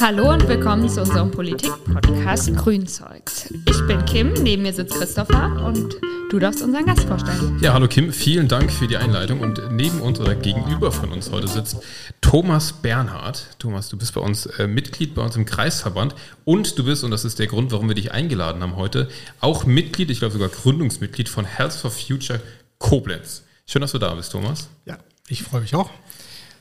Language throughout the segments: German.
Hallo und willkommen zu unserem Politik-Podcast Grünzeugs. Ich bin Kim, neben mir sitzt Christopher und du darfst unseren Gast vorstellen. Ja, hallo Kim, vielen Dank für die Einleitung und neben uns oder gegenüber von uns heute sitzt Thomas Bernhard. Thomas, du bist bei uns äh, Mitglied bei uns im Kreisverband und du bist, und das ist der Grund, warum wir dich eingeladen haben heute, auch Mitglied, ich glaube sogar Gründungsmitglied von Health for Future Koblenz. Schön, dass du da bist, Thomas. Ja, ich freue mich auch.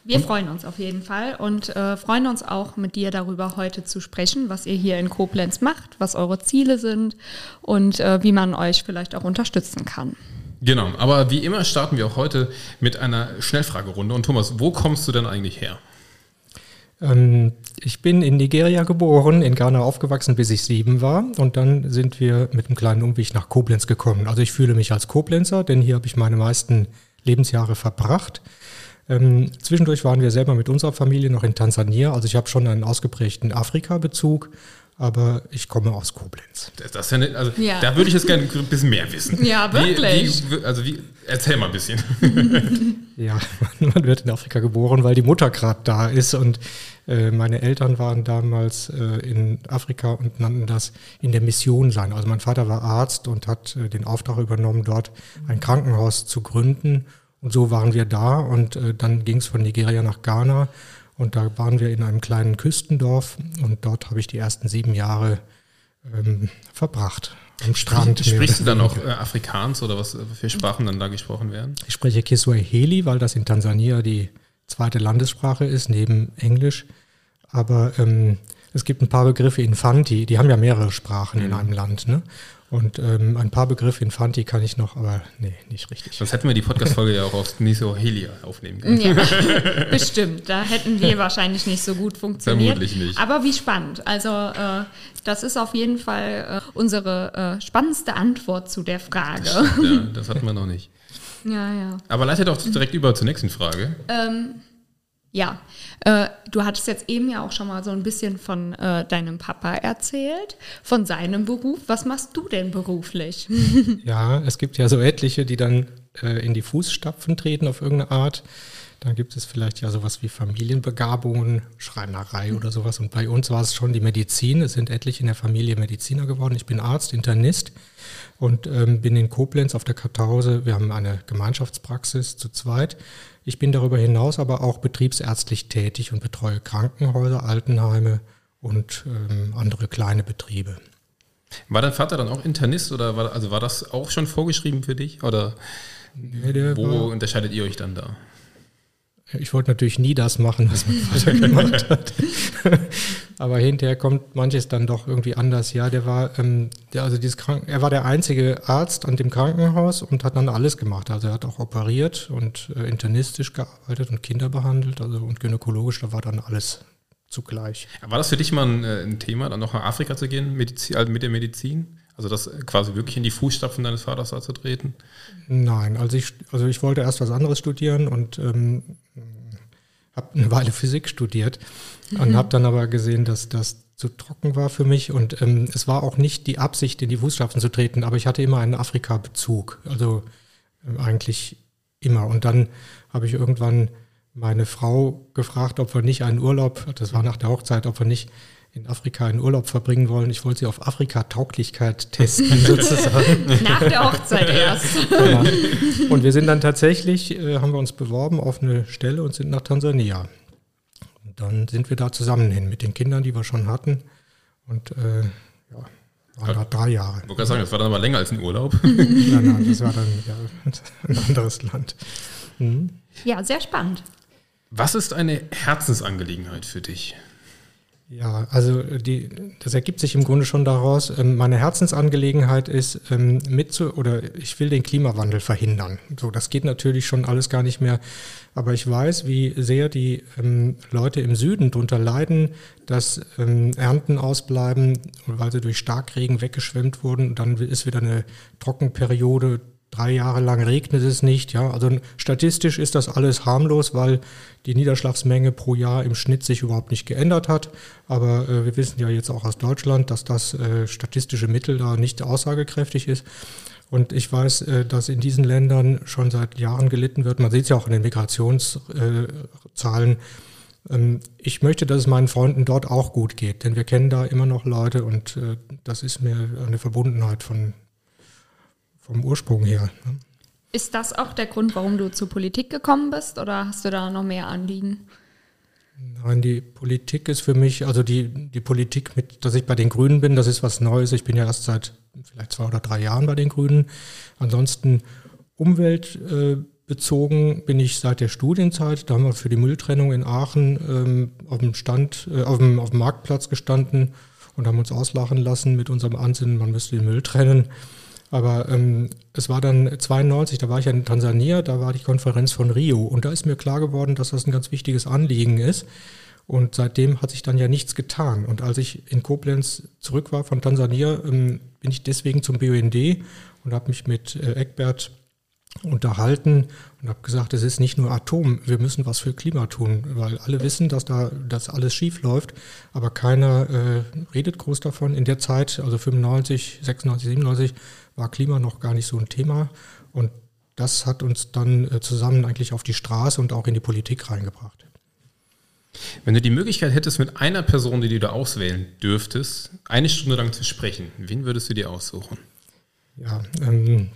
Wir freuen uns auf jeden Fall und äh, freuen uns auch mit dir darüber heute zu sprechen, was ihr hier in Koblenz macht, was eure Ziele sind und äh, wie man euch vielleicht auch unterstützen kann. Genau, aber wie immer starten wir auch heute mit einer Schnellfragerunde. Und Thomas, wo kommst du denn eigentlich her? Ähm, ich bin in Nigeria geboren, in Ghana aufgewachsen, bis ich sieben war. Und dann sind wir mit einem kleinen Umweg nach Koblenz gekommen. Also ich fühle mich als Koblenzer, denn hier habe ich meine meisten Lebensjahre verbracht. Ähm, zwischendurch waren wir selber mit unserer Familie noch in Tansania. Also ich habe schon einen ausgeprägten Afrika-Bezug, aber ich komme aus Koblenz. Das, das ja nicht, also ja. Da würde ich jetzt gerne ein bisschen mehr wissen. Ja, wirklich. Wie, wie, also wie, erzähl mal ein bisschen. ja, man wird in Afrika geboren, weil die Mutter gerade da ist und äh, meine Eltern waren damals äh, in Afrika und nannten das in der Mission sein. Also mein Vater war Arzt und hat äh, den Auftrag übernommen, dort ein Krankenhaus zu gründen und so waren wir da und äh, dann ging es von Nigeria nach Ghana und da waren wir in einem kleinen Küstendorf und dort habe ich die ersten sieben Jahre ähm, verbracht. Am Strand. Sprichst du dann auch äh, Afrikaans oder was für Sprachen dann da gesprochen werden? Ich spreche Kiswahili, weil das in Tansania die zweite Landessprache ist, neben Englisch. Aber ähm, es gibt ein paar Begriffe in Fanti, die haben ja mehrere Sprachen mhm. in einem Land. Ne? Und ähm, ein paar Begriffe in Fanti kann ich noch, aber nee, nicht richtig. Sonst hätten wir die Podcast-Folge ja auch auf Nisohelia aufnehmen können. Ja, bestimmt. Da hätten wir wahrscheinlich nicht so gut funktioniert. Vermutlich nicht. Aber wie spannend. Also äh, das ist auf jeden Fall äh, unsere äh, spannendste Antwort zu der Frage. Das, ja, das hatten wir noch nicht. Ja, ja. Aber leitet doch direkt über zur nächsten Frage. Ähm, ja, äh, du hattest jetzt eben ja auch schon mal so ein bisschen von äh, deinem Papa erzählt, von seinem Beruf. Was machst du denn beruflich? ja, es gibt ja so etliche, die dann äh, in die Fußstapfen treten auf irgendeine Art. Dann gibt es vielleicht ja sowas wie Familienbegabungen, Schreinerei oder sowas. Und bei uns war es schon die Medizin. Es sind etliche in der Familie Mediziner geworden. Ich bin Arzt, Internist und ähm, bin in Koblenz auf der Kartause. Wir haben eine Gemeinschaftspraxis zu zweit. Ich bin darüber hinaus aber auch betriebsärztlich tätig und betreue Krankenhäuser, Altenheime und ähm, andere kleine Betriebe. War dein Vater dann auch Internist oder war, also war das auch schon vorgeschrieben für dich? Oder nee, wo war, unterscheidet ihr euch dann da? Ich wollte natürlich nie das machen, was mein Vater gemacht hat. Aber hinterher kommt manches dann doch irgendwie anders. Ja, der war, ähm, der, also dieses Kranken, er war der einzige Arzt an dem Krankenhaus und hat dann alles gemacht. Also er hat auch operiert und äh, internistisch gearbeitet und Kinder behandelt, also und gynäkologisch, da war dann alles zugleich. War das für dich mal ein, äh, ein Thema, dann noch nach Afrika zu gehen, Medizin, also mit der Medizin? Also das quasi wirklich in die Fußstapfen deines Vaters zu treten? Nein, also ich, also ich wollte erst was anderes studieren und ähm, habe eine Weile Physik studiert mhm. und habe dann aber gesehen, dass das zu trocken war für mich und ähm, es war auch nicht die Absicht, in die Fußstapfen zu treten, aber ich hatte immer einen Afrika-Bezug, also äh, eigentlich immer. Und dann habe ich irgendwann meine Frau gefragt, ob wir nicht einen Urlaub, das war nach der Hochzeit, ob wir nicht in Afrika einen Urlaub verbringen wollen. Ich wollte sie auf Afrika-Tauglichkeit testen, sozusagen. Nach der Hochzeit erst. Ja. Und wir sind dann tatsächlich, äh, haben wir uns beworben auf eine Stelle und sind nach Tansania. Und dann sind wir da zusammen hin mit den Kindern, die wir schon hatten. Und äh, ja, waren da drei Jahre. Ich wollte sagen, das war dann aber länger als ein Urlaub. nein, nein, das war dann ja, ein anderes Land. Mhm. Ja, sehr spannend. Was ist eine Herzensangelegenheit für dich? Ja, also die, das ergibt sich im Grunde schon daraus. Ähm, meine Herzensangelegenheit ist ähm, mit zu, oder ich will den Klimawandel verhindern. So, das geht natürlich schon alles gar nicht mehr. Aber ich weiß, wie sehr die ähm, Leute im Süden darunter leiden, dass Ernten ausbleiben, weil sie durch Starkregen weggeschwemmt wurden. Dann ist wieder eine Trockenperiode drei Jahre lang regnet es nicht. Ja, also statistisch ist das alles harmlos, weil die Niederschlagsmenge pro Jahr im Schnitt sich überhaupt nicht geändert hat. Aber äh, wir wissen ja jetzt auch aus Deutschland, dass das äh, statistische Mittel da nicht aussagekräftig ist. Und ich weiß, äh, dass in diesen Ländern schon seit Jahren gelitten wird. Man sieht es ja auch in den Migrationszahlen. Ähm, ich möchte, dass es meinen Freunden dort auch gut geht, denn wir kennen da immer noch Leute und äh, das ist mir eine Verbundenheit von, vom Ursprung her. Ne? Ist das auch der Grund, warum du zur Politik gekommen bist oder hast du da noch mehr Anliegen? Nein, die Politik ist für mich, also die, die Politik, mit, dass ich bei den Grünen bin, das ist was Neues. Ich bin ja erst seit vielleicht zwei oder drei Jahren bei den Grünen. Ansonsten umweltbezogen bin ich seit der Studienzeit. Da haben wir für die Mülltrennung in Aachen ähm, auf dem Stand, äh, auf, dem, auf dem Marktplatz gestanden und haben uns auslachen lassen mit unserem Ansinnen, man müsste den Müll trennen. Aber ähm, es war dann 92, da war ich ja in Tansania, da war die Konferenz von Rio und da ist mir klar geworden, dass das ein ganz wichtiges Anliegen ist. Und seitdem hat sich dann ja nichts getan. Und als ich in Koblenz zurück war von Tansania, ähm, bin ich deswegen zum BUND und habe mich mit äh, Eckbert unterhalten und habe gesagt, es ist nicht nur Atom, wir müssen was für Klima tun, weil alle wissen, dass da dass alles schief läuft, aber keiner äh, redet groß davon. In der Zeit, also 95, 96, 97, war Klima noch gar nicht so ein Thema und das hat uns dann äh, zusammen eigentlich auf die Straße und auch in die Politik reingebracht. Wenn du die Möglichkeit hättest, mit einer Person, die du da auswählen dürftest, eine Stunde lang zu sprechen, wen würdest du dir aussuchen? Ja, ähm,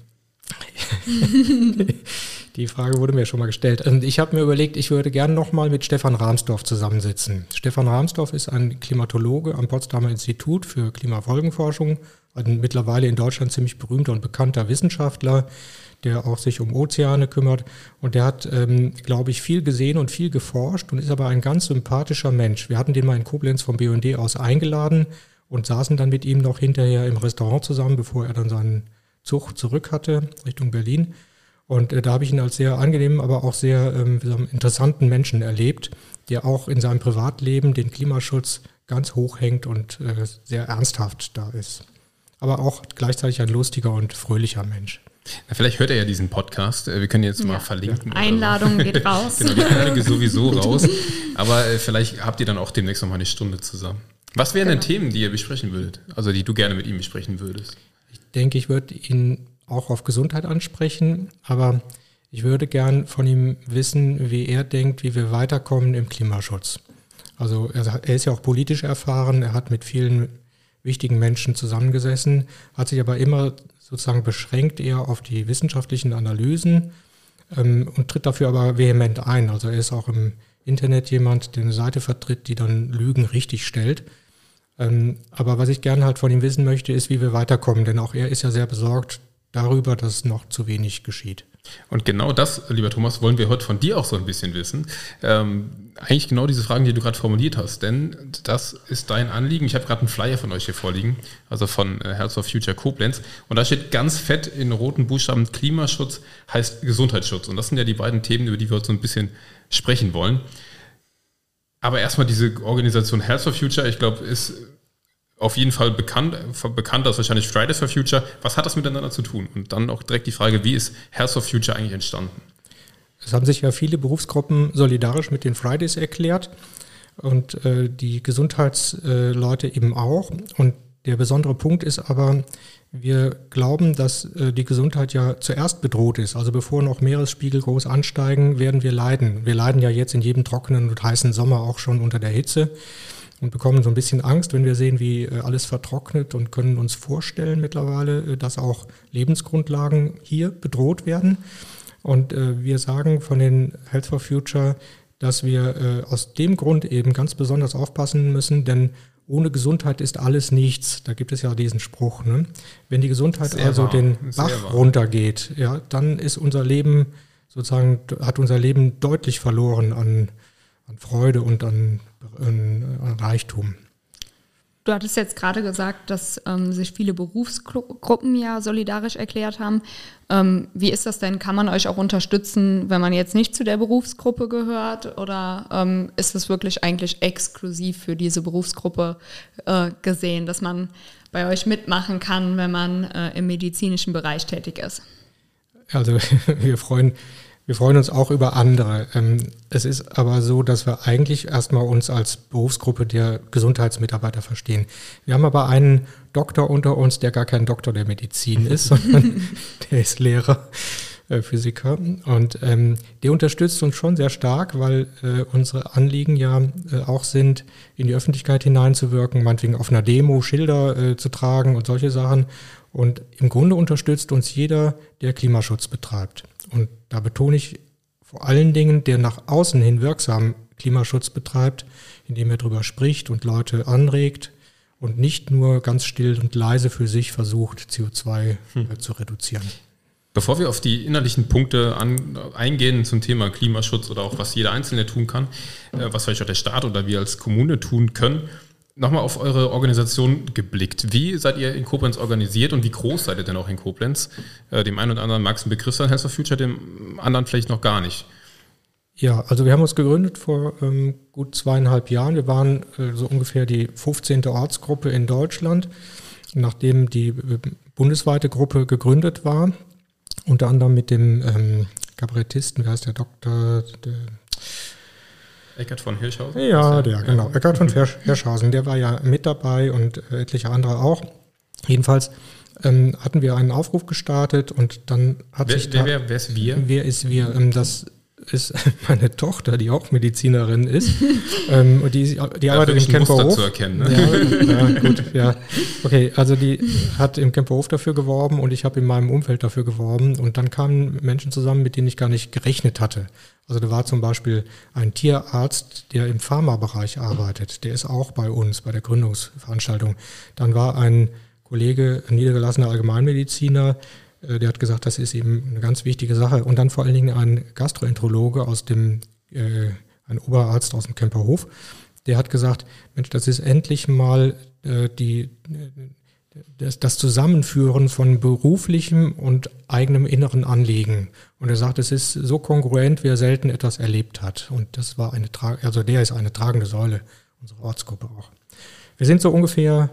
die Frage wurde mir schon mal gestellt. Ähm, ich habe mir überlegt, ich würde gerne nochmal mit Stefan Rahmsdorf zusammensitzen. Stefan Rahmsdorf ist ein Klimatologe am Potsdamer Institut für Klimafolgenforschung, ein mittlerweile in Deutschland ziemlich berühmter und bekannter Wissenschaftler, der auch sich um Ozeane kümmert. Und der hat, ähm, glaube ich, viel gesehen und viel geforscht und ist aber ein ganz sympathischer Mensch. Wir hatten den mal in Koblenz vom BUND aus eingeladen und saßen dann mit ihm noch hinterher im Restaurant zusammen, bevor er dann seinen Zug zurück hatte Richtung Berlin. Und äh, da habe ich ihn als sehr angenehmen, aber auch sehr ähm, interessanten Menschen erlebt, der auch in seinem Privatleben den Klimaschutz ganz hoch hängt und äh, sehr ernsthaft da ist. Aber auch gleichzeitig ein lustiger und fröhlicher Mensch. Na, vielleicht hört er ja diesen Podcast. Äh, wir können jetzt ja. mal verlinken. Einladung so. geht raus. genau, die Einladung sowieso raus. Aber äh, vielleicht habt ihr dann auch demnächst noch mal eine Stunde zusammen. Was wären genau. denn Themen, die ihr besprechen würdet? Also die du gerne mit ihm besprechen würdest? Denke, ich würde ihn auch auf Gesundheit ansprechen, aber ich würde gern von ihm wissen, wie er denkt, wie wir weiterkommen im Klimaschutz. Also er, er ist ja auch politisch erfahren, er hat mit vielen wichtigen Menschen zusammengesessen, hat sich aber immer sozusagen beschränkt eher auf die wissenschaftlichen Analysen ähm, und tritt dafür aber vehement ein. Also er ist auch im Internet jemand, der eine Seite vertritt, die dann Lügen richtig stellt. Ähm, aber was ich gerne halt von ihm wissen möchte, ist, wie wir weiterkommen, denn auch er ist ja sehr besorgt darüber, dass noch zu wenig geschieht. Und genau das, lieber Thomas, wollen wir heute von dir auch so ein bisschen wissen. Ähm, eigentlich genau diese Fragen, die du gerade formuliert hast, denn das ist dein Anliegen. Ich habe gerade einen Flyer von euch hier vorliegen, also von äh, Health of Future Koblenz. Und da steht ganz fett in roten Buchstaben, Klimaschutz heißt Gesundheitsschutz. Und das sind ja die beiden Themen, über die wir heute so ein bisschen sprechen wollen. Aber erstmal diese Organisation Health for Future, ich glaube, ist auf jeden Fall bekannt, bekannt als wahrscheinlich Fridays for Future. Was hat das miteinander zu tun? Und dann auch direkt die Frage, wie ist Health for Future eigentlich entstanden? Es haben sich ja viele Berufsgruppen solidarisch mit den Fridays erklärt und äh, die Gesundheitsleute äh, eben auch. Und der besondere Punkt ist aber, wir glauben, dass äh, die Gesundheit ja zuerst bedroht ist. Also bevor noch Meeresspiegel groß ansteigen, werden wir leiden. Wir leiden ja jetzt in jedem trockenen und heißen Sommer auch schon unter der Hitze und bekommen so ein bisschen Angst, wenn wir sehen, wie äh, alles vertrocknet und können uns vorstellen mittlerweile, äh, dass auch Lebensgrundlagen hier bedroht werden. Und wir sagen von den Health for Future, dass wir aus dem Grund eben ganz besonders aufpassen müssen, denn ohne Gesundheit ist alles nichts. Da gibt es ja diesen Spruch. Ne? Wenn die Gesundheit Sehr also wahr. den Bach wahr. runtergeht, ja, dann ist unser Leben sozusagen, hat unser Leben deutlich verloren an, an Freude und an ein Reichtum. Du hattest jetzt gerade gesagt, dass ähm, sich viele Berufsgruppen ja solidarisch erklärt haben. Ähm, wie ist das denn? Kann man euch auch unterstützen, wenn man jetzt nicht zu der Berufsgruppe gehört? Oder ähm, ist es wirklich eigentlich exklusiv für diese Berufsgruppe äh, gesehen, dass man bei euch mitmachen kann, wenn man äh, im medizinischen Bereich tätig ist? Also wir freuen Wir freuen uns auch über andere. Ähm, es ist aber so, dass wir eigentlich erstmal uns als Berufsgruppe der Gesundheitsmitarbeiter verstehen. Wir haben aber einen Doktor unter uns, der gar kein Doktor der Medizin ist, sondern der ist Lehrer. Äh, Physiker. Und ähm, der unterstützt uns schon sehr stark, weil äh, unsere Anliegen ja äh, auch sind, in die Öffentlichkeit hineinzuwirken, meinetwegen auf einer Demo Schilder zu tragen und solche Sachen. Und im Grunde unterstützt uns jeder, der Klimaschutz betreibt. Und da betone ich vor allen Dingen, der nach außen hin wirksam Klimaschutz betreibt, indem er darüber spricht und Leute anregt und nicht nur ganz still und leise für sich versucht, CO2 hm. Äh, zu reduzieren. Bevor wir auf die innerlichen Punkte an, eingehen zum Thema Klimaschutz oder auch was jeder Einzelne tun kann, äh, was vielleicht auch der Staat oder wir als Kommune tun können, nochmal auf eure Organisation geblickt. Wie seid ihr in Koblenz organisiert und wie groß seid ihr denn auch in Koblenz? Äh, dem einen oder anderen mag es ein Begriff sein, Health for Future, dem anderen vielleicht noch gar nicht. Ja, also wir haben uns gegründet vor ähm, gut zweieinhalb Jahren. Wir waren äh, so ungefähr die 15. Ortsgruppe in Deutschland, nachdem die äh, bundesweite Gruppe gegründet war unter anderem mit dem ähm, Kabarettisten, wer heißt der Doktor? Der Eckert von Hirschhausen? Ja, der, genau. Ja. Eckert von Hirschhausen, der war ja mit dabei und etliche andere auch. Jedenfalls ähm, hatten wir einen Aufruf gestartet und dann hat wer, sich da, wer, wer ist wir? Wer ist wir? Ähm, das ist meine Tochter, die auch Medizinerin ist. ähm, und die, die ja, arbeitet im Camperhof. zu erkennen. Ne? Ja, ja, gut, ja. Okay, also die hat im Camperhof dafür geworben und ich habe in meinem Umfeld dafür geworben. Und dann kamen Menschen zusammen, mit denen ich gar nicht gerechnet hatte. Also da war zum Beispiel ein Tierarzt, der im Pharmabereich arbeitet. Der ist auch bei uns, bei der Gründungsveranstaltung. Dann war ein Kollege, ein niedergelassener Allgemeinmediziner, der hat gesagt, das ist eben eine ganz wichtige Sache. Und dann vor allen Dingen ein Gastroenterologe aus dem, äh, ein Oberarzt aus dem Kemperhof, der hat gesagt, Mensch, das ist endlich mal äh, die, das, das Zusammenführen von beruflichem und eigenem inneren Anliegen. Und er sagt, es ist so kongruent, wie er selten etwas erlebt hat. Und das war eine, also der ist eine tragende Säule unserer Ortsgruppe auch. Wir sind so ungefähr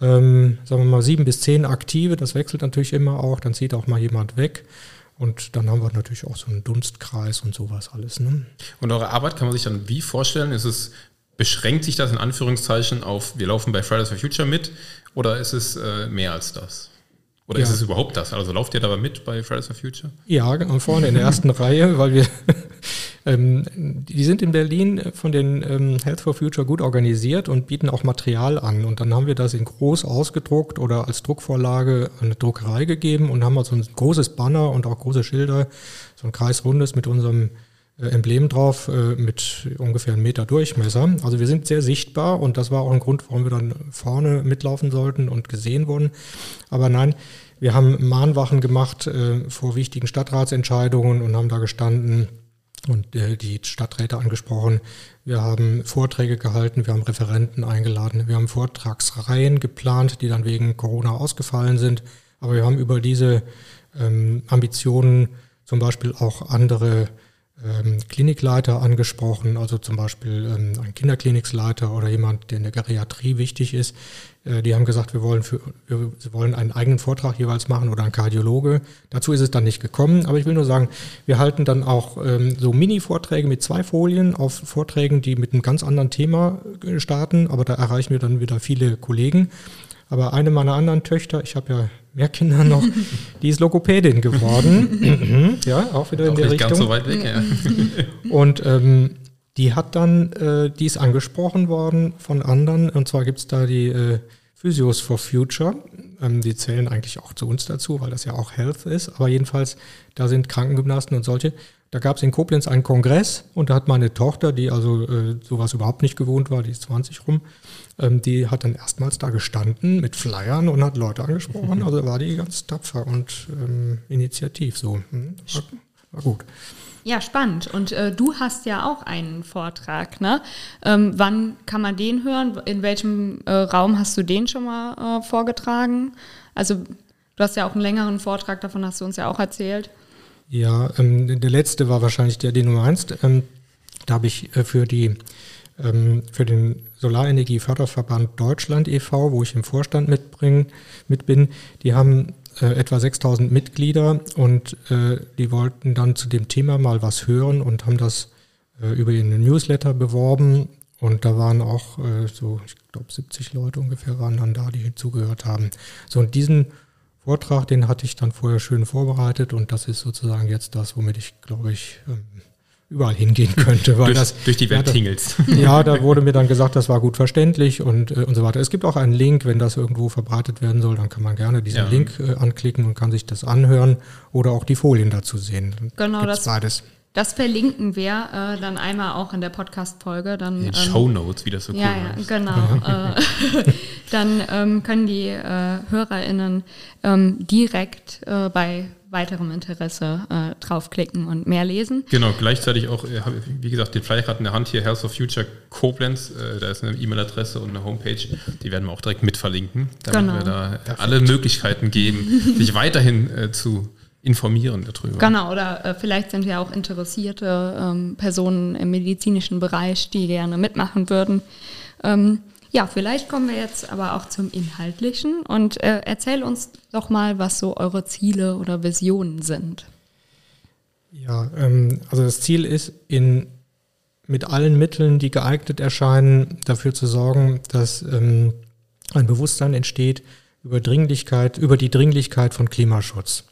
ähm, sagen wir mal, sieben bis zehn Aktive, das wechselt natürlich immer auch, dann zieht auch mal jemand weg. Und dann haben wir natürlich auch so einen Dunstkreis und sowas alles. Ne? Und eure Arbeit kann man sich dann wie vorstellen? Ist es, beschränkt sich das in Anführungszeichen auf, wir laufen bei Fridays for Future mit oder ist es äh, mehr als das? Oder ja. ist es überhaupt das? Also lauft ihr dabei mit bei Fridays for Future? Ja, vorne in der ersten Reihe, weil wir ähm, die sind in Berlin von den ähm, Health for Future gut organisiert und bieten auch Material an. Und dann haben wir das in groß ausgedruckt oder als Druckvorlage an eine Druckerei gegeben und haben also ein großes Banner und auch große Schilder, so ein kreisrundes mit unserem äh, Emblem drauf äh, mit ungefähr einem Meter Durchmesser. Also wir sind sehr sichtbar und das war auch ein Grund, warum wir dann vorne mitlaufen sollten und gesehen wurden. Aber nein, wir haben Mahnwachen gemacht äh, vor wichtigen Stadtratsentscheidungen und haben da gestanden, und äh, die Stadträte angesprochen. Wir haben Vorträge gehalten, wir haben Referenten eingeladen, wir haben Vortragsreihen geplant, die dann wegen Corona ausgefallen sind. Aber wir haben über diese ähm, Ambitionen zum Beispiel auch andere ähm, Klinikleiter angesprochen, also zum Beispiel ähm, ein Kinderklinikleiter oder jemand, der in der Geriatrie wichtig ist. Äh, die haben gesagt, wir wollen, für, wir wollen einen eigenen Vortrag jeweils machen oder ein Kardiologe. Dazu ist es dann nicht gekommen, aber ich will nur sagen, wir halten dann auch ähm, so Mini-Vorträge mit zwei Folien auf Vorträgen, die mit einem ganz anderen Thema äh, starten, aber da erreichen wir dann wieder viele Kollegen. Aber eine meiner anderen Töchter, ich habe ja mehr Kinder noch, die ist Logopädin geworden. ja, auch wieder auch in der nicht Richtung. Ganz so weit weg, ja. Und ähm, die hat dann, äh, die ist angesprochen worden von anderen. Und zwar gibt es da die äh, Physios for Future. Ähm, die zählen eigentlich auch zu uns dazu, weil das ja auch Health ist. Aber jedenfalls, da sind Krankengymnasten und solche. Da gab es in Koblenz einen Kongress und da hat meine Tochter, die also äh, sowas überhaupt nicht gewohnt war, die ist 20 rum, ähm, die hat dann erstmals da gestanden mit Flyern und hat Leute angesprochen. Also war die ganz tapfer und ähm, initiativ so. Hm, war, war, gut. Ja, spannend. Und äh, du hast ja auch einen Vortrag, ne? Ähm, wann kann man den hören? In welchem äh, Raum hast du den schon mal äh, vorgetragen? Also du hast ja auch einen längeren Vortrag, davon hast du uns ja auch erzählt. Ja, ähm, der letzte war wahrscheinlich der, den du meinst. Ähm, da habe ich äh, für die ähm, für den Solarenergieförderverband Deutschland e.V., wo ich im Vorstand mitbringen, mit bin, die haben äh, etwa 6000 Mitglieder und äh, die wollten dann zu dem Thema mal was hören und haben das äh, über ihren Newsletter beworben. Und da waren auch äh, so, ich glaube, 70 Leute ungefähr waren dann da, die zugehört haben. So, und diesen Vortrag, den hatte ich dann vorher schön vorbereitet und das ist sozusagen jetzt das, womit ich, glaube ich, ähm, überall hingehen könnte. Weil durch, das, durch die Welt ja, tingelst. Ja, da wurde mir dann gesagt, das war gut verständlich und, äh, und so weiter. Es gibt auch einen Link, wenn das irgendwo verbreitet werden soll, dann kann man gerne diesen ja. Link äh, anklicken und kann sich das anhören oder auch die Folien dazu sehen. Genau, das, beides. Das verlinken wir äh, dann einmal auch in der Podcast-Folge. Dann, in den ähm, Show Notes, wie das so cool ja, ja, genau. äh, dann ähm, können die äh, HörerInnen ähm, direkt äh, bei weiterem Interesse äh, draufklicken und mehr lesen. Genau, gleichzeitig auch, äh, wie gesagt, den Flyer gerade in der Hand hier, Health of Future Koblenz, äh, da ist eine E-Mail-Adresse und eine Homepage, die werden wir auch direkt mit verlinken, damit genau. wir da alle Möglichkeiten geben, sich weiterhin äh, zu informieren darüber. Genau, oder äh, vielleicht sind ja auch interessierte ähm, Personen im medizinischen Bereich, die gerne mitmachen würden. Ähm, ja, vielleicht kommen wir jetzt aber auch zum Inhaltlichen und äh, erzähl uns doch mal, was so eure Ziele oder Visionen sind. Ja, ähm, also das Ziel ist, in, mit allen Mitteln, die geeignet erscheinen, dafür zu sorgen, dass ähm, ein Bewusstsein entsteht über Dringlichkeit, über die Dringlichkeit von Klimaschutz.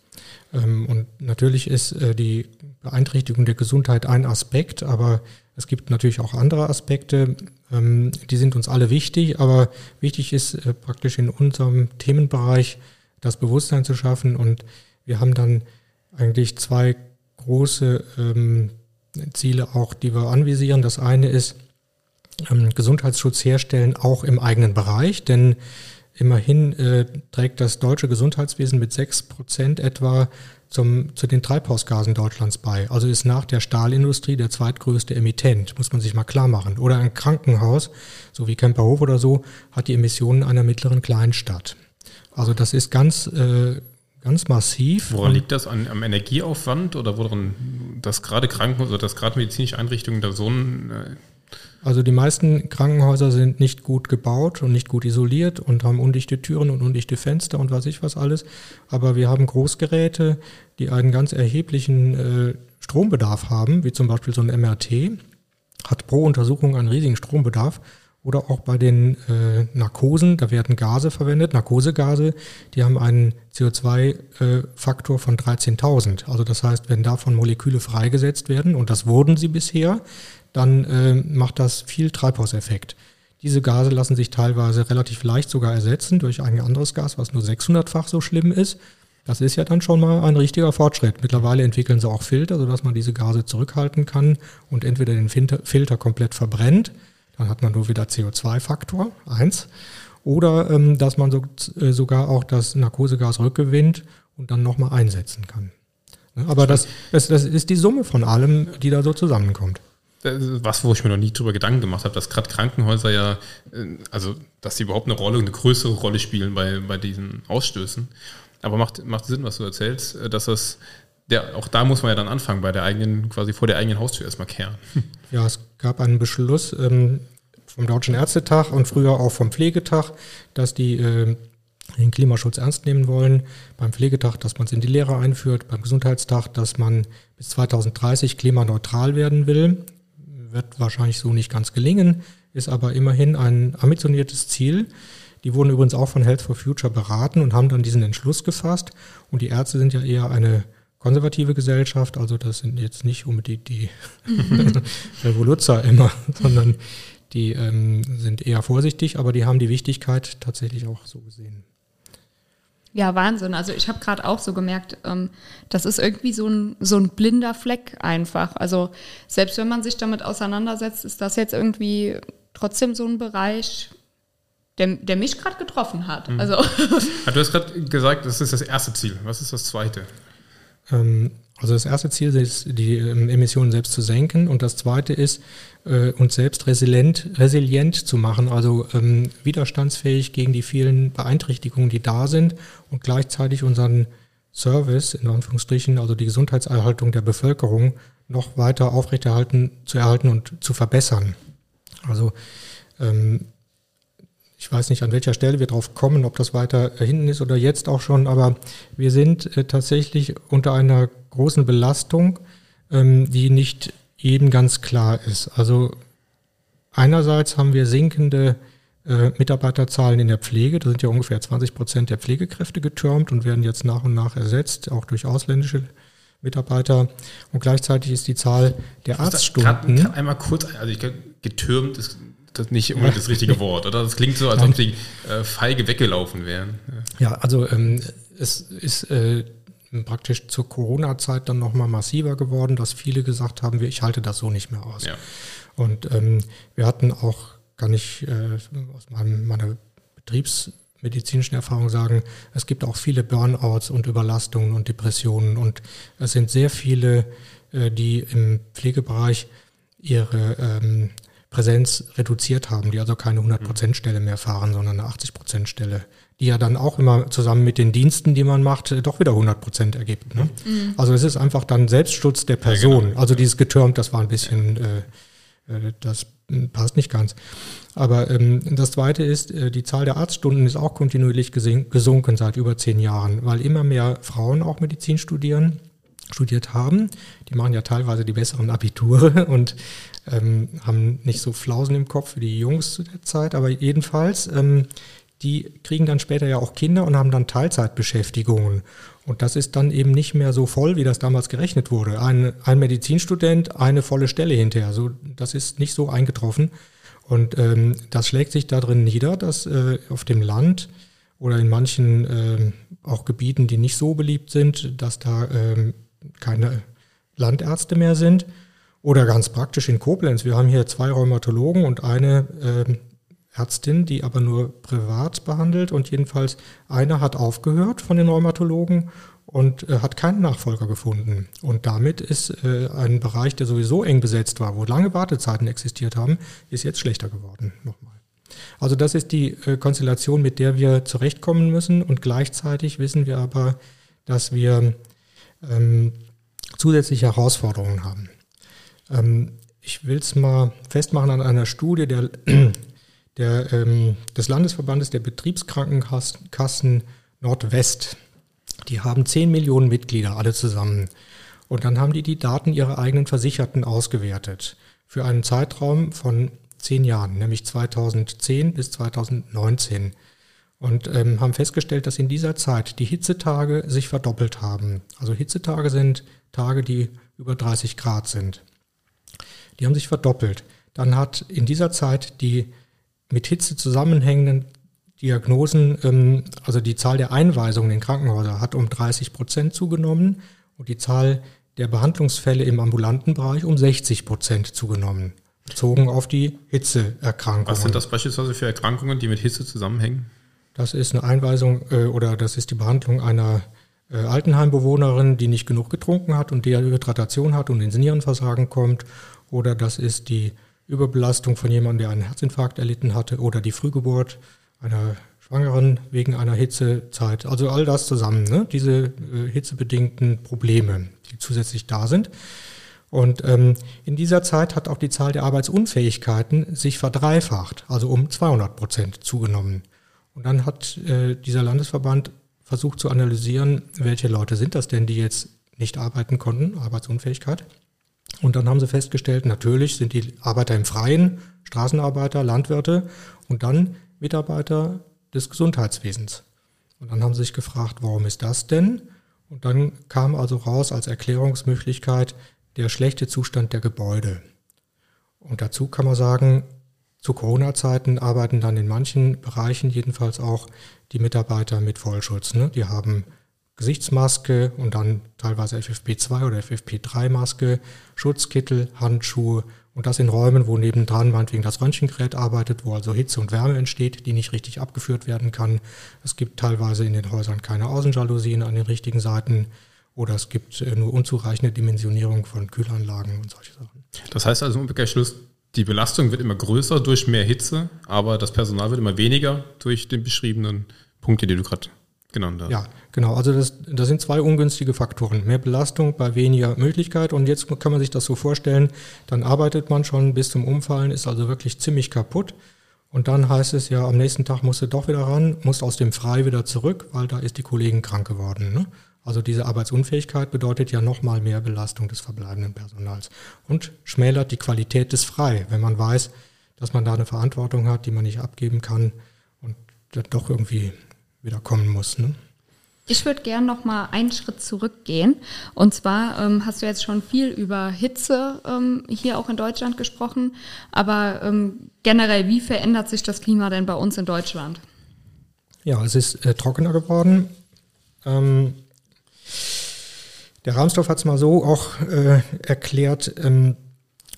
Ähm, und natürlich ist äh, die Beeinträchtigung der Gesundheit ein Aspekt, aber es gibt natürlich auch andere Aspekte, ähm, die sind uns alle wichtig, aber wichtig ist äh, praktisch in unserem Themenbereich das Bewusstsein zu schaffen und wir haben dann eigentlich zwei große ähm, Ziele auch, die wir anvisieren. Das eine ist Gesundheitsschutz herstellen, auch im eigenen Bereich, denn Immerhin äh, trägt das deutsche Gesundheitswesen mit sechs Prozent etwa zum, zu den Treibhausgasen Deutschlands bei. Also ist nach der Stahlindustrie der zweitgrößte Emittent, muss man sich mal klar machen. Oder ein Krankenhaus, so wie Kemperhof oder so, hat die Emissionen einer mittleren Kleinstadt. Also das ist ganz, äh, ganz massiv. Woran liegt das? An, am Energieaufwand oder woran, dass gerade Krankenhäuser oder dass gerade medizinische Einrichtungen da so ein äh, also die meisten Krankenhäuser sind nicht gut gebaut und nicht gut isoliert und haben undichte Türen und undichte Fenster und was ich was alles. Aber wir haben Großgeräte, die einen ganz erheblichen äh, Strombedarf haben, wie zum Beispiel so ein MRT, hat pro Untersuchung einen riesigen Strombedarf. Oder auch bei den äh, Narkosen, da werden Gase verwendet, Narkosegase, die haben einen CO2-Faktor äh, von 13.000. Also das heißt, wenn davon Moleküle freigesetzt werden, und das wurden sie bisher, dann äh, macht das viel Treibhauseffekt. Diese Gase lassen sich teilweise relativ leicht sogar ersetzen durch ein anderes Gas, was nur 600-fach so schlimm ist. Das ist ja dann schon mal ein richtiger Fortschritt. Mittlerweile entwickeln sie auch Filter, sodass man diese Gase zurückhalten kann und entweder den Filter komplett verbrennt, dann hat man nur wieder CO2-Faktor 1, oder ähm, dass man so, äh, sogar auch das Narkosegas rückgewinnt und dann nochmal einsetzen kann. Aber das, das, das ist die Summe von allem, die da so zusammenkommt. Äh, was, wo ich mir noch nie drüber Gedanken gemacht habe, dass gerade Krankenhäuser ja, äh, also dass sie überhaupt eine Rolle, eine größere Rolle spielen bei, bei diesen Ausstößen. Aber macht, macht Sinn, was du erzählst, äh, dass das, der, auch da muss man ja dann anfangen, bei der eigenen, quasi vor der eigenen Haustür erstmal kehren. Ja, es gab einen Beschluss ähm, vom Deutschen Ärztetag und früher auch vom Pflegetag, dass die äh, den Klimaschutz ernst nehmen wollen. Beim Pflegetag, dass man es in die Lehre einführt, beim Gesundheitstag, dass man bis 2030 klimaneutral werden will wird wahrscheinlich so nicht ganz gelingen, ist aber immerhin ein ambitioniertes Ziel. Die wurden übrigens auch von Health for Future beraten und haben dann diesen Entschluss gefasst. Und die Ärzte sind ja eher eine konservative Gesellschaft, also das sind jetzt nicht unbedingt die Revoluzer immer, sondern die ähm, sind eher vorsichtig, aber die haben die Wichtigkeit tatsächlich auch so gesehen. Ja, Wahnsinn. Also ich habe gerade auch so gemerkt, ähm, das ist irgendwie so ein, so ein blinder Fleck einfach. Also selbst wenn man sich damit auseinandersetzt, ist das jetzt irgendwie trotzdem so ein Bereich, der, der mich gerade getroffen hat. Mhm. Also. Du hast gerade gesagt, das ist das erste Ziel. Was ist das zweite? Ähm, also das erste Ziel ist, die ähm, Emissionen selbst zu senken und das zweite ist, äh, uns selbst resilient, resilient zu machen, also ähm, widerstandsfähig gegen die vielen Beeinträchtigungen, die da sind und gleichzeitig unseren Service, in Anführungsstrichen, also die Gesundheitserhaltung der Bevölkerung, noch weiter aufrechterhalten, zu erhalten und zu verbessern. Also ähm, ich weiß nicht, an welcher Stelle wir drauf kommen, ob das weiter hinten ist oder jetzt auch schon, aber wir sind äh, tatsächlich unter einer großen Belastung, ähm, die nicht jedem ganz klar ist. Also einerseits haben wir sinkende äh, Mitarbeiterzahlen in der Pflege. Da sind ja ungefähr 20 Prozent der Pflegekräfte getürmt und werden jetzt nach und nach ersetzt, auch durch ausländische Mitarbeiter. Und gleichzeitig ist die Zahl der Arztstunden. Kann, kann einmal kurz, also ich getürmt ist das nicht immer das richtige Wort, oder? Das klingt so, als ob die äh, feige weggelaufen wären. Ja, ja also ähm, es ist äh, praktisch zur Corona-Zeit dann nochmal massiver geworden, dass viele gesagt haben, ich halte das so nicht mehr aus. Ja. Und ähm, wir hatten auch kann ich äh, aus meinem, meiner betriebsmedizinischen Erfahrung sagen, es gibt auch viele Burnouts und Überlastungen und Depressionen und es sind sehr viele, äh, die im Pflegebereich ihre ähm, Präsenz reduziert haben, die also keine 100%-Stelle mehr fahren, sondern eine 80%-Stelle, die ja dann auch immer zusammen mit den Diensten, die man macht, doch wieder 100% ergibt. Ne? Mhm. Also es ist einfach dann Selbstschutz der Person. Ja, genau. Also dieses getürmt, das war ein bisschen, äh, äh das passt nicht ganz. Aber ähm, das Zweite ist, äh, die Zahl der Arztstunden ist auch kontinuierlich gesunken seit über zehn Jahren, weil immer mehr Frauen auch Medizin studieren, studiert haben. Die machen ja teilweise die besseren Abiture und ähm, haben nicht so Flausen im Kopf wie die Jungs zu der Zeit. Aber jedenfalls, ähm, die kriegen dann später ja auch Kinder und haben dann Teilzeitbeschäftigungen. Und das ist dann eben nicht mehr so voll, wie das damals gerechnet wurde. Ein, ein Medizinstudent, eine volle Stelle hinterher. So, das ist nicht so eingetroffen. Und ähm, das schlägt sich darin nieder, dass äh, auf dem Land oder in manchen äh, auch Gebieten, die nicht so beliebt sind, dass da äh, keine Landärzte mehr sind. Oder ganz praktisch in Koblenz. Wir haben hier zwei Rheumatologen und eine äh, Ärztin, die aber nur privat behandelt und jedenfalls einer hat aufgehört von den Rheumatologen und äh, hat keinen Nachfolger gefunden. Und damit ist äh, ein Bereich, der sowieso eng besetzt war, wo lange Wartezeiten existiert haben, ist jetzt schlechter geworden. Nochmal. Also das ist die äh, Konstellation, mit der wir zurechtkommen müssen und gleichzeitig wissen wir aber, dass wir ähm, zusätzliche Herausforderungen haben. Ähm, ich will es mal festmachen an einer Studie der der, ähm, des Landesverbandes der Betriebskrankenkassen Nordwest. Die haben 10 Millionen Mitglieder, alle zusammen. Und dann haben die die Daten ihrer eigenen Versicherten ausgewertet für einen Zeitraum von zehn Jahren, nämlich 2010 bis 2019. Und ähm, haben festgestellt, dass in dieser Zeit die Hitzetage sich verdoppelt haben. Also Hitzetage sind Tage, die über 30 Grad sind. Die haben sich verdoppelt. Dann hat in dieser Zeit die mit Hitze zusammenhängenden Diagnosen, ähm, also die Zahl der Einweisungen in Krankenhäuser hat um 30 Prozent zugenommen und die Zahl der Behandlungsfälle im ambulanten Bereich um 60 Prozent zugenommen, bezogen auf die Hitzeerkrankungen. Was sind das beispielsweise für Erkrankungen, die mit Hitze zusammenhängen? Das ist eine Einweisung äh, oder das ist die Behandlung einer äh, Altenheimbewohnerin, die nicht genug getrunken hat und die Hydratation hat und ins Nierenversagen kommt. Oder das ist die Überbelastung von jemandem, der einen Herzinfarkt erlitten hatte oder die Frühgeburt einer Schwangeren wegen einer Hitzezeit. Also all das zusammen, ne? diese äh, hitzebedingten Probleme, die zusätzlich da sind. Und ähm, in dieser Zeit hat auch die Zahl der Arbeitsunfähigkeiten sich verdreifacht, also um 200 Prozent zugenommen. Und dann hat äh, dieser Landesverband versucht zu analysieren, welche Leute sind das denn, die jetzt nicht arbeiten konnten, Arbeitsunfähigkeit. Und dann haben sie festgestellt, natürlich sind die Arbeiter im Freien, Straßenarbeiter, Landwirte und dann Mitarbeiter des Gesundheitswesens. Und dann haben sie sich gefragt, warum ist das denn? Und dann kam also raus als Erklärungsmöglichkeit der schlechte Zustand der Gebäude. Und dazu kann man sagen, zu Corona-Zeiten arbeiten dann in manchen Bereichen jedenfalls auch die Mitarbeiter mit Vollschutz. Ne? Die haben Gesichtsmaske und dann teilweise FFP2 oder FFP3-Maske, Schutzkittel, Handschuhe und das in Räumen, wo nebendran meinetwegen das Röntgengerät arbeitet, wo also Hitze und Wärme entsteht, die nicht richtig abgeführt werden kann. Es gibt teilweise in den Häusern keine Außenjalousien an den richtigen Seiten oder es gibt äh, nur unzureichende Dimensionierung von Kühlanlagen und solche Sachen. Das heißt also im Umkehrschluss, die Belastung wird immer größer durch mehr Hitze, aber das Personal wird immer weniger durch den beschriebenen Punkte, die du gerade genannt hast. Ja, genau. Also das, das sind zwei ungünstige Faktoren. Mehr Belastung bei weniger Möglichkeit. Und jetzt kann man sich das so vorstellen, dann arbeitet man schon bis zum Umfallen, ist also wirklich ziemlich kaputt. Und dann heißt es ja, am nächsten Tag musst du doch wieder ran, musst aus dem Frei wieder zurück, weil da ist die Kollegin krank geworden. Ne? Also diese Arbeitsunfähigkeit bedeutet ja nochmal mehr Belastung des verbleibenden Personals und schmälert die Qualität des Frei, wenn man weiß, dass man da eine Verantwortung hat, die man nicht abgeben kann und doch irgendwie wieder kommen muss. Ne? Ich würde gerne noch mal einen Schritt zurückgehen. Und zwar ähm, hast du jetzt schon viel über Hitze ähm, hier auch in Deutschland gesprochen. Aber ähm, generell, wie verändert sich das Klima denn bei uns in Deutschland? Ja, es ist äh, trockener geworden. Ähm, der Rahmsdorf hat es mal so auch äh, erklärt, ähm,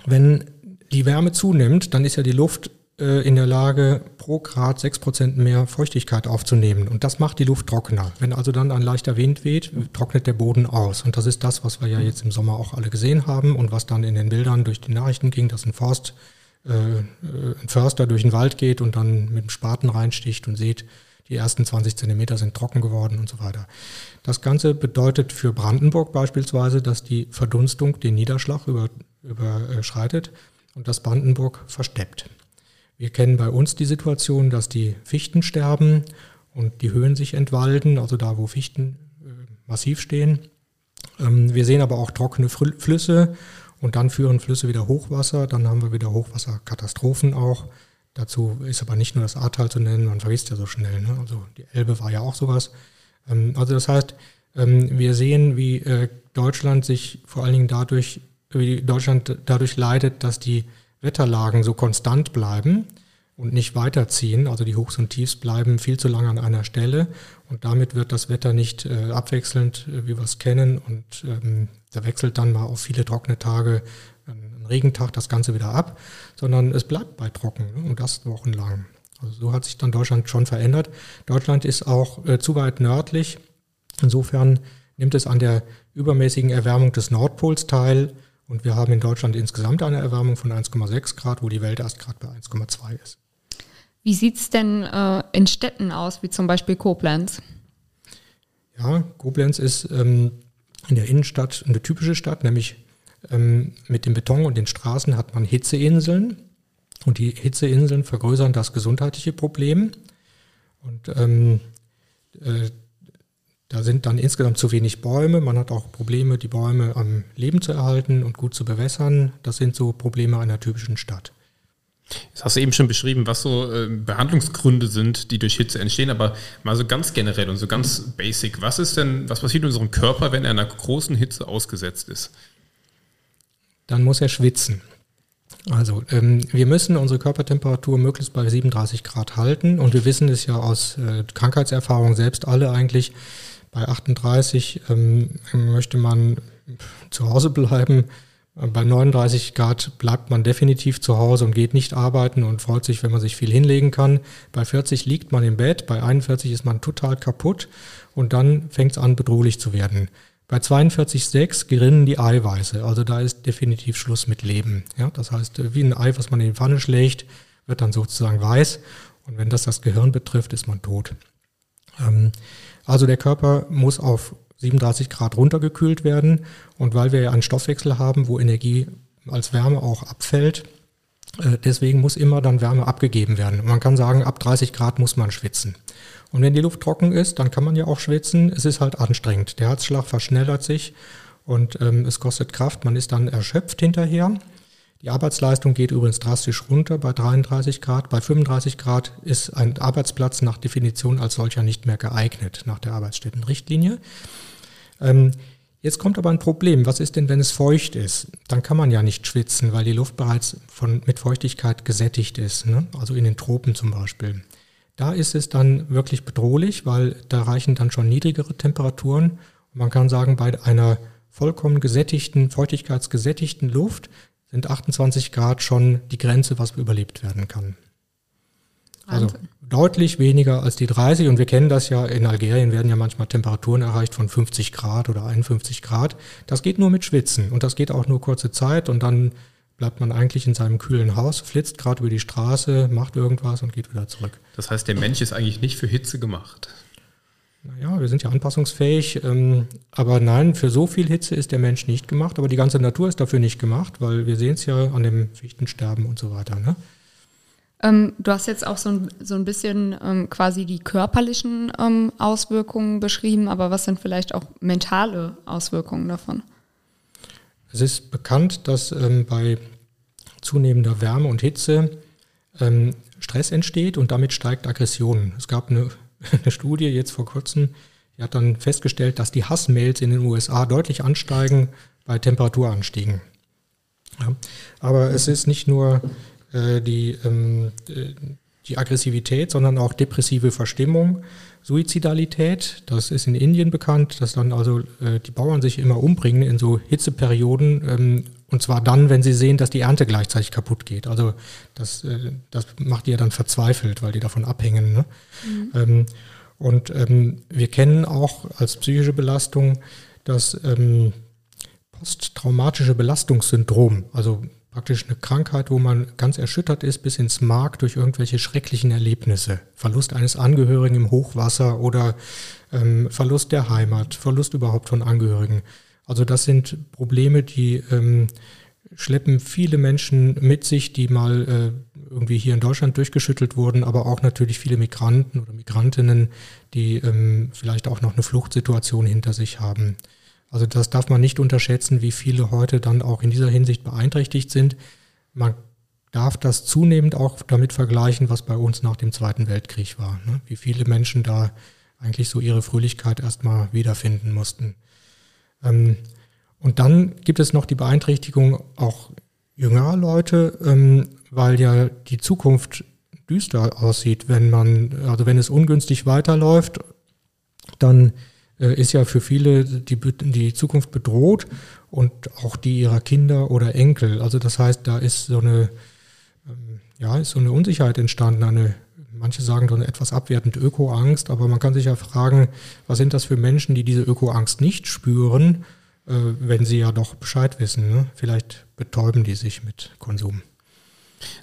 wenn die Wärme zunimmt, dann ist ja die Luft in der Lage, pro Grad 6% mehr Feuchtigkeit aufzunehmen. Und das macht die Luft trockener. Wenn also dann ein leichter Wind weht, trocknet der Boden aus. Und das ist das, was wir ja jetzt im Sommer auch alle gesehen haben und was dann in den Bildern durch die Nachrichten ging, dass ein Forst, äh, ein Förster durch den Wald geht und dann mit dem Spaten reinsticht und sieht, die ersten 20 Zentimeter sind trocken geworden und so weiter. Das Ganze bedeutet für Brandenburg beispielsweise, dass die Verdunstung den Niederschlag über, überschreitet und das Brandenburg versteppt. Wir kennen bei uns die Situation, dass die Fichten sterben und die Höhen sich entwalden, also da, wo Fichten äh, massiv stehen. Ähm, wir sehen aber auch trockene Flüsse und dann führen Flüsse wieder Hochwasser, dann haben wir wieder Hochwasserkatastrophen auch. Dazu ist aber nicht nur das Ahrtal zu nennen, man vergisst ja so schnell. Ne? Also die Elbe war ja auch sowas. Ähm, also das heißt, ähm, wir sehen, wie äh, Deutschland sich vor allen Dingen dadurch, wie Deutschland dadurch leidet, dass die Wetterlagen so konstant bleiben und nicht weiterziehen, also die Hochs und Tiefs bleiben viel zu lange an einer Stelle und damit wird das Wetter nicht äh, abwechselnd, äh, wie wir es kennen und ähm, da wechselt dann mal auf viele trockene Tage, ein Regentag das Ganze wieder ab, sondern es bleibt bei trocken ne, und das wochenlang. Also so hat sich dann Deutschland schon verändert. Deutschland ist auch äh, zu weit nördlich. Insofern nimmt es an der übermäßigen Erwärmung des Nordpols teil und wir haben in Deutschland insgesamt eine Erwärmung von 1,6 Grad, wo die Welt erst gerade bei 1,2 ist. Wie sieht es denn äh, in Städten aus, wie zum Beispiel Koblenz? Ja, Koblenz ist ähm, in der Innenstadt eine typische Stadt, nämlich ähm, mit dem Beton und den Straßen hat man Hitzeinseln. Und die Hitzeinseln vergrößern das gesundheitliche Problem. Und ähm, äh, da sind dann insgesamt zu wenig Bäume. Man hat auch Probleme, die Bäume am Leben zu erhalten und gut zu bewässern. Das sind so Probleme einer typischen Stadt. Das hast du eben schon beschrieben, was so äh, Behandlungsgründe sind, die durch Hitze entstehen, aber mal so ganz generell und so ganz basic. Was ist denn, was passiert in unserem Körper, wenn er einer großen Hitze ausgesetzt ist? Dann muss er schwitzen. Also ähm, wir müssen unsere Körpertemperatur möglichst bei 37 Grad halten und wir wissen es ja aus äh, Krankheitserfahrung selbst alle eigentlich, bei 38 ähm, möchte man zu Hause bleiben. Bei 39 Grad bleibt man definitiv zu Hause und geht nicht arbeiten und freut sich, wenn man sich viel hinlegen kann. Bei 40 liegt man im Bett, bei 41 ist man total kaputt und dann fängt es an, bedrohlich zu werden. Bei 42,6 gerinnen die Eiweiße, also da ist definitiv Schluss mit Leben. Ja, das heißt, wie ein Ei, was man in die Pfanne schlägt, wird dann sozusagen weiß und wenn das das Gehirn betrifft, ist man tot. Ähm, also der Körper muss auf 37 Grad runtergekühlt werden. Und weil wir ja einen Stoffwechsel haben, wo Energie als Wärme auch abfällt, äh, deswegen muss immer dann Wärme abgegeben werden. Man kann sagen, ab 30 Grad muss man schwitzen. Und wenn die Luft trocken ist, dann kann man ja auch schwitzen. Es ist halt anstrengend. Der Herzschlag verschnellert sich und ähm, es kostet Kraft. Man ist dann erschöpft hinterher. Die Arbeitsleistung geht übrigens drastisch runter bei 33 Grad. Bei 35 Grad ist ein Arbeitsplatz nach Definition als solcher nicht mehr geeignet, nach der Arbeitsstättenrichtlinie. Ähm, jetzt kommt aber ein Problem. Was ist denn, wenn es feucht ist? Dann kann man ja nicht schwitzen, weil die Luft bereits von, mit Feuchtigkeit gesättigt ist, ne? also in den Tropen zum Beispiel. Da ist es dann wirklich bedrohlich, weil da reichen dann schon niedrigere Temperaturen. Man kann sagen, bei einer vollkommen gesättigten, feuchtigkeitsgesättigten Luft sind 28 Grad schon die Grenze, was überlebt werden kann. Also deutlich weniger als die 30 und wir kennen das ja, in Algerien werden ja manchmal Temperaturen erreicht von 50 Grad oder 51 Grad. Das geht nur mit Schwitzen und das geht auch nur kurze Zeit und dann bleibt man eigentlich in seinem kühlen Haus, flitzt gerade über die Straße, macht irgendwas und geht wieder zurück. Das heißt, der Mensch ist eigentlich nicht für Hitze gemacht. Naja, wir sind ja anpassungsfähig, ähm, aber nein, für so viel Hitze ist der Mensch nicht gemacht, aber die ganze Natur ist dafür nicht gemacht, weil wir sehen es ja an dem Fichtensterben und so weiter. Ne? Ähm, du hast jetzt auch so ein, so ein bisschen ähm, quasi die körperlichen ähm, Auswirkungen beschrieben, aber was sind vielleicht auch mentale Auswirkungen davon? Es ist bekannt, dass ähm, bei zunehmender Wärme und Hitze ähm, Stress entsteht und damit steigt Aggression. Es gab eine, eine Studie jetzt vor kurzem, die hat dann festgestellt, dass die Hassmails in den USA deutlich ansteigen bei Temperaturanstiegen. Ja. Aber es ist nicht nur äh, die, ähm, äh, die Aggressivität, sondern auch depressive Verstimmung, Suizidalität. Das ist in Indien bekannt, dass dann also äh, die Bauern sich immer umbringen in so Hitzeperioden. Ähm, und zwar dann, wenn sie sehen, dass die Ernte gleichzeitig kaputt geht. Also das, äh, das macht die ja dann verzweifelt, weil die davon abhängen. Ne? Mhm. Ähm, und ähm, wir kennen auch als psychische Belastung das ähm, posttraumatische Belastungssyndrom. Also praktisch eine Krankheit, wo man ganz erschüttert ist bis ins Mark durch irgendwelche schrecklichen Erlebnisse. Verlust eines Angehörigen im Hochwasser oder ähm, Verlust der Heimat, Verlust überhaupt von Angehörigen. Also das sind Probleme, die ähm, schleppen viele Menschen mit sich, die mal äh, irgendwie hier in Deutschland durchgeschüttelt wurden, aber auch natürlich viele Migranten oder Migrantinnen, die ähm, vielleicht auch noch eine Fluchtsituation hinter sich haben. Also das darf man nicht unterschätzen, wie viele heute dann auch in dieser Hinsicht beeinträchtigt sind. Man darf das zunehmend auch damit vergleichen, was bei uns nach dem Zweiten Weltkrieg war. Ne? Wie viele Menschen da eigentlich so ihre Fröhlichkeit erstmal wiederfinden mussten. Ähm, und dann gibt es noch die Beeinträchtigung auch jüngerer Leute, ähm, weil ja die Zukunft düster aussieht, wenn man, also wenn es ungünstig weiterläuft, dann ist ja für viele die, die Zukunft bedroht und auch die ihrer Kinder oder Enkel. Also das heißt, da ist so eine, ähm, ja, ist so eine Unsicherheit entstanden, eine, manche sagen dann etwas abwertend Ökoangst, aber man kann sich ja fragen, was sind das für Menschen, die diese Ökoangst nicht spüren, äh, wenn sie ja doch Bescheid wissen. Ne? Vielleicht betäuben die sich mit Konsum.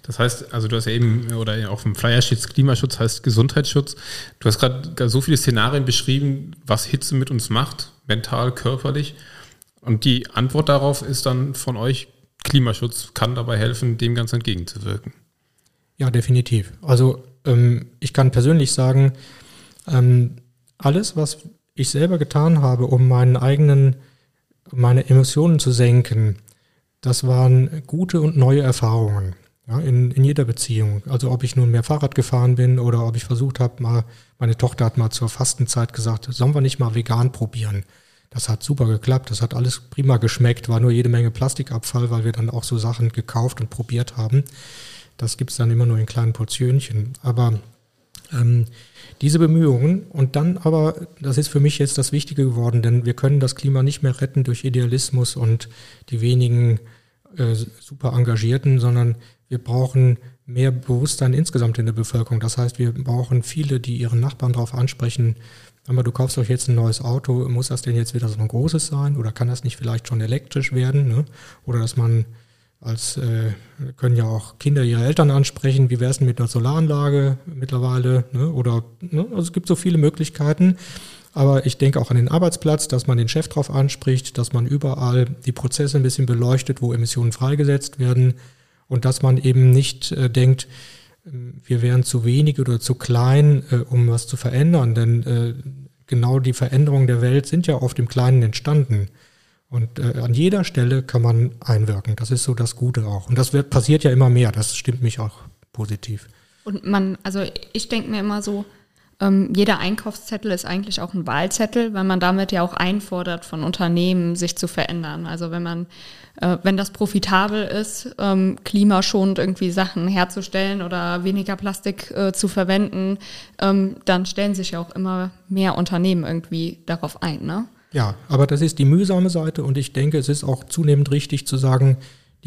Das heißt, also du hast ja eben, oder auch im Flyer steht Klimaschutz heißt Gesundheitsschutz. Du hast gerade so viele Szenarien beschrieben, was Hitze mit uns macht, mental, körperlich. Und die Antwort darauf ist dann von euch, Klimaschutz kann dabei helfen, dem Ganzen entgegenzuwirken. Ja, definitiv. Also ähm, ich kann persönlich sagen, ähm, alles, was ich selber getan habe, um meinen eigenen, meine Emotionen zu senken, das waren gute und neue Erfahrungen. Ja, in, in jeder Beziehung. Also ob ich nun mehr Fahrrad gefahren bin oder ob ich versucht habe, mal, meine Tochter hat mal zur Fastenzeit gesagt, sollen wir nicht mal vegan probieren? Das hat super geklappt, das hat alles prima geschmeckt, war nur jede Menge Plastikabfall, weil wir dann auch so Sachen gekauft und probiert haben. Das gibt's dann immer nur in kleinen Portionchen. Aber ähm, diese Bemühungen und dann aber, das ist für mich jetzt das Wichtige geworden, denn wir können das Klima nicht mehr retten durch Idealismus und die wenigen äh, super Engagierten, sondern wir brauchen mehr Bewusstsein insgesamt in der Bevölkerung. Das heißt, wir brauchen viele, die ihren Nachbarn darauf ansprechen, aber du kaufst euch jetzt ein neues Auto, muss das denn jetzt wieder so ein großes sein oder kann das nicht vielleicht schon elektrisch werden? Ne? Oder dass man als äh, können ja auch Kinder ihre Eltern ansprechen, wie wäre es denn mit einer Solaranlage mittlerweile? Ne? Oder ne? also es gibt so viele Möglichkeiten. Aber ich denke auch an den Arbeitsplatz, dass man den Chef darauf anspricht, dass man überall die Prozesse ein bisschen beleuchtet, wo Emissionen freigesetzt werden, und dass man eben nicht äh, denkt, ähm, wir wären zu wenig oder zu klein, äh, um was zu verändern, denn äh, genau die Veränderungen der Welt sind ja oft im Kleinen entstanden. Und äh, an jeder Stelle kann man einwirken. Das ist so das Gute auch. Und das wird, passiert ja immer mehr. Das stimmt mich auch positiv. Und man, also ich denke mir immer so, ähm, jeder Einkaufszettel ist eigentlich auch ein Wahlzettel, weil man damit ja auch einfordert von Unternehmen, sich zu verändern. Also wenn man, äh, wenn das profitabel ist, ähm, klimaschonend irgendwie Sachen herzustellen oder weniger Plastik äh, zu verwenden, ähm, dann stellen sich ja auch immer mehr Unternehmen irgendwie darauf ein. Ne? Ja, aber das ist die mühsame Seite und ich denke, es ist auch zunehmend richtig zu sagen,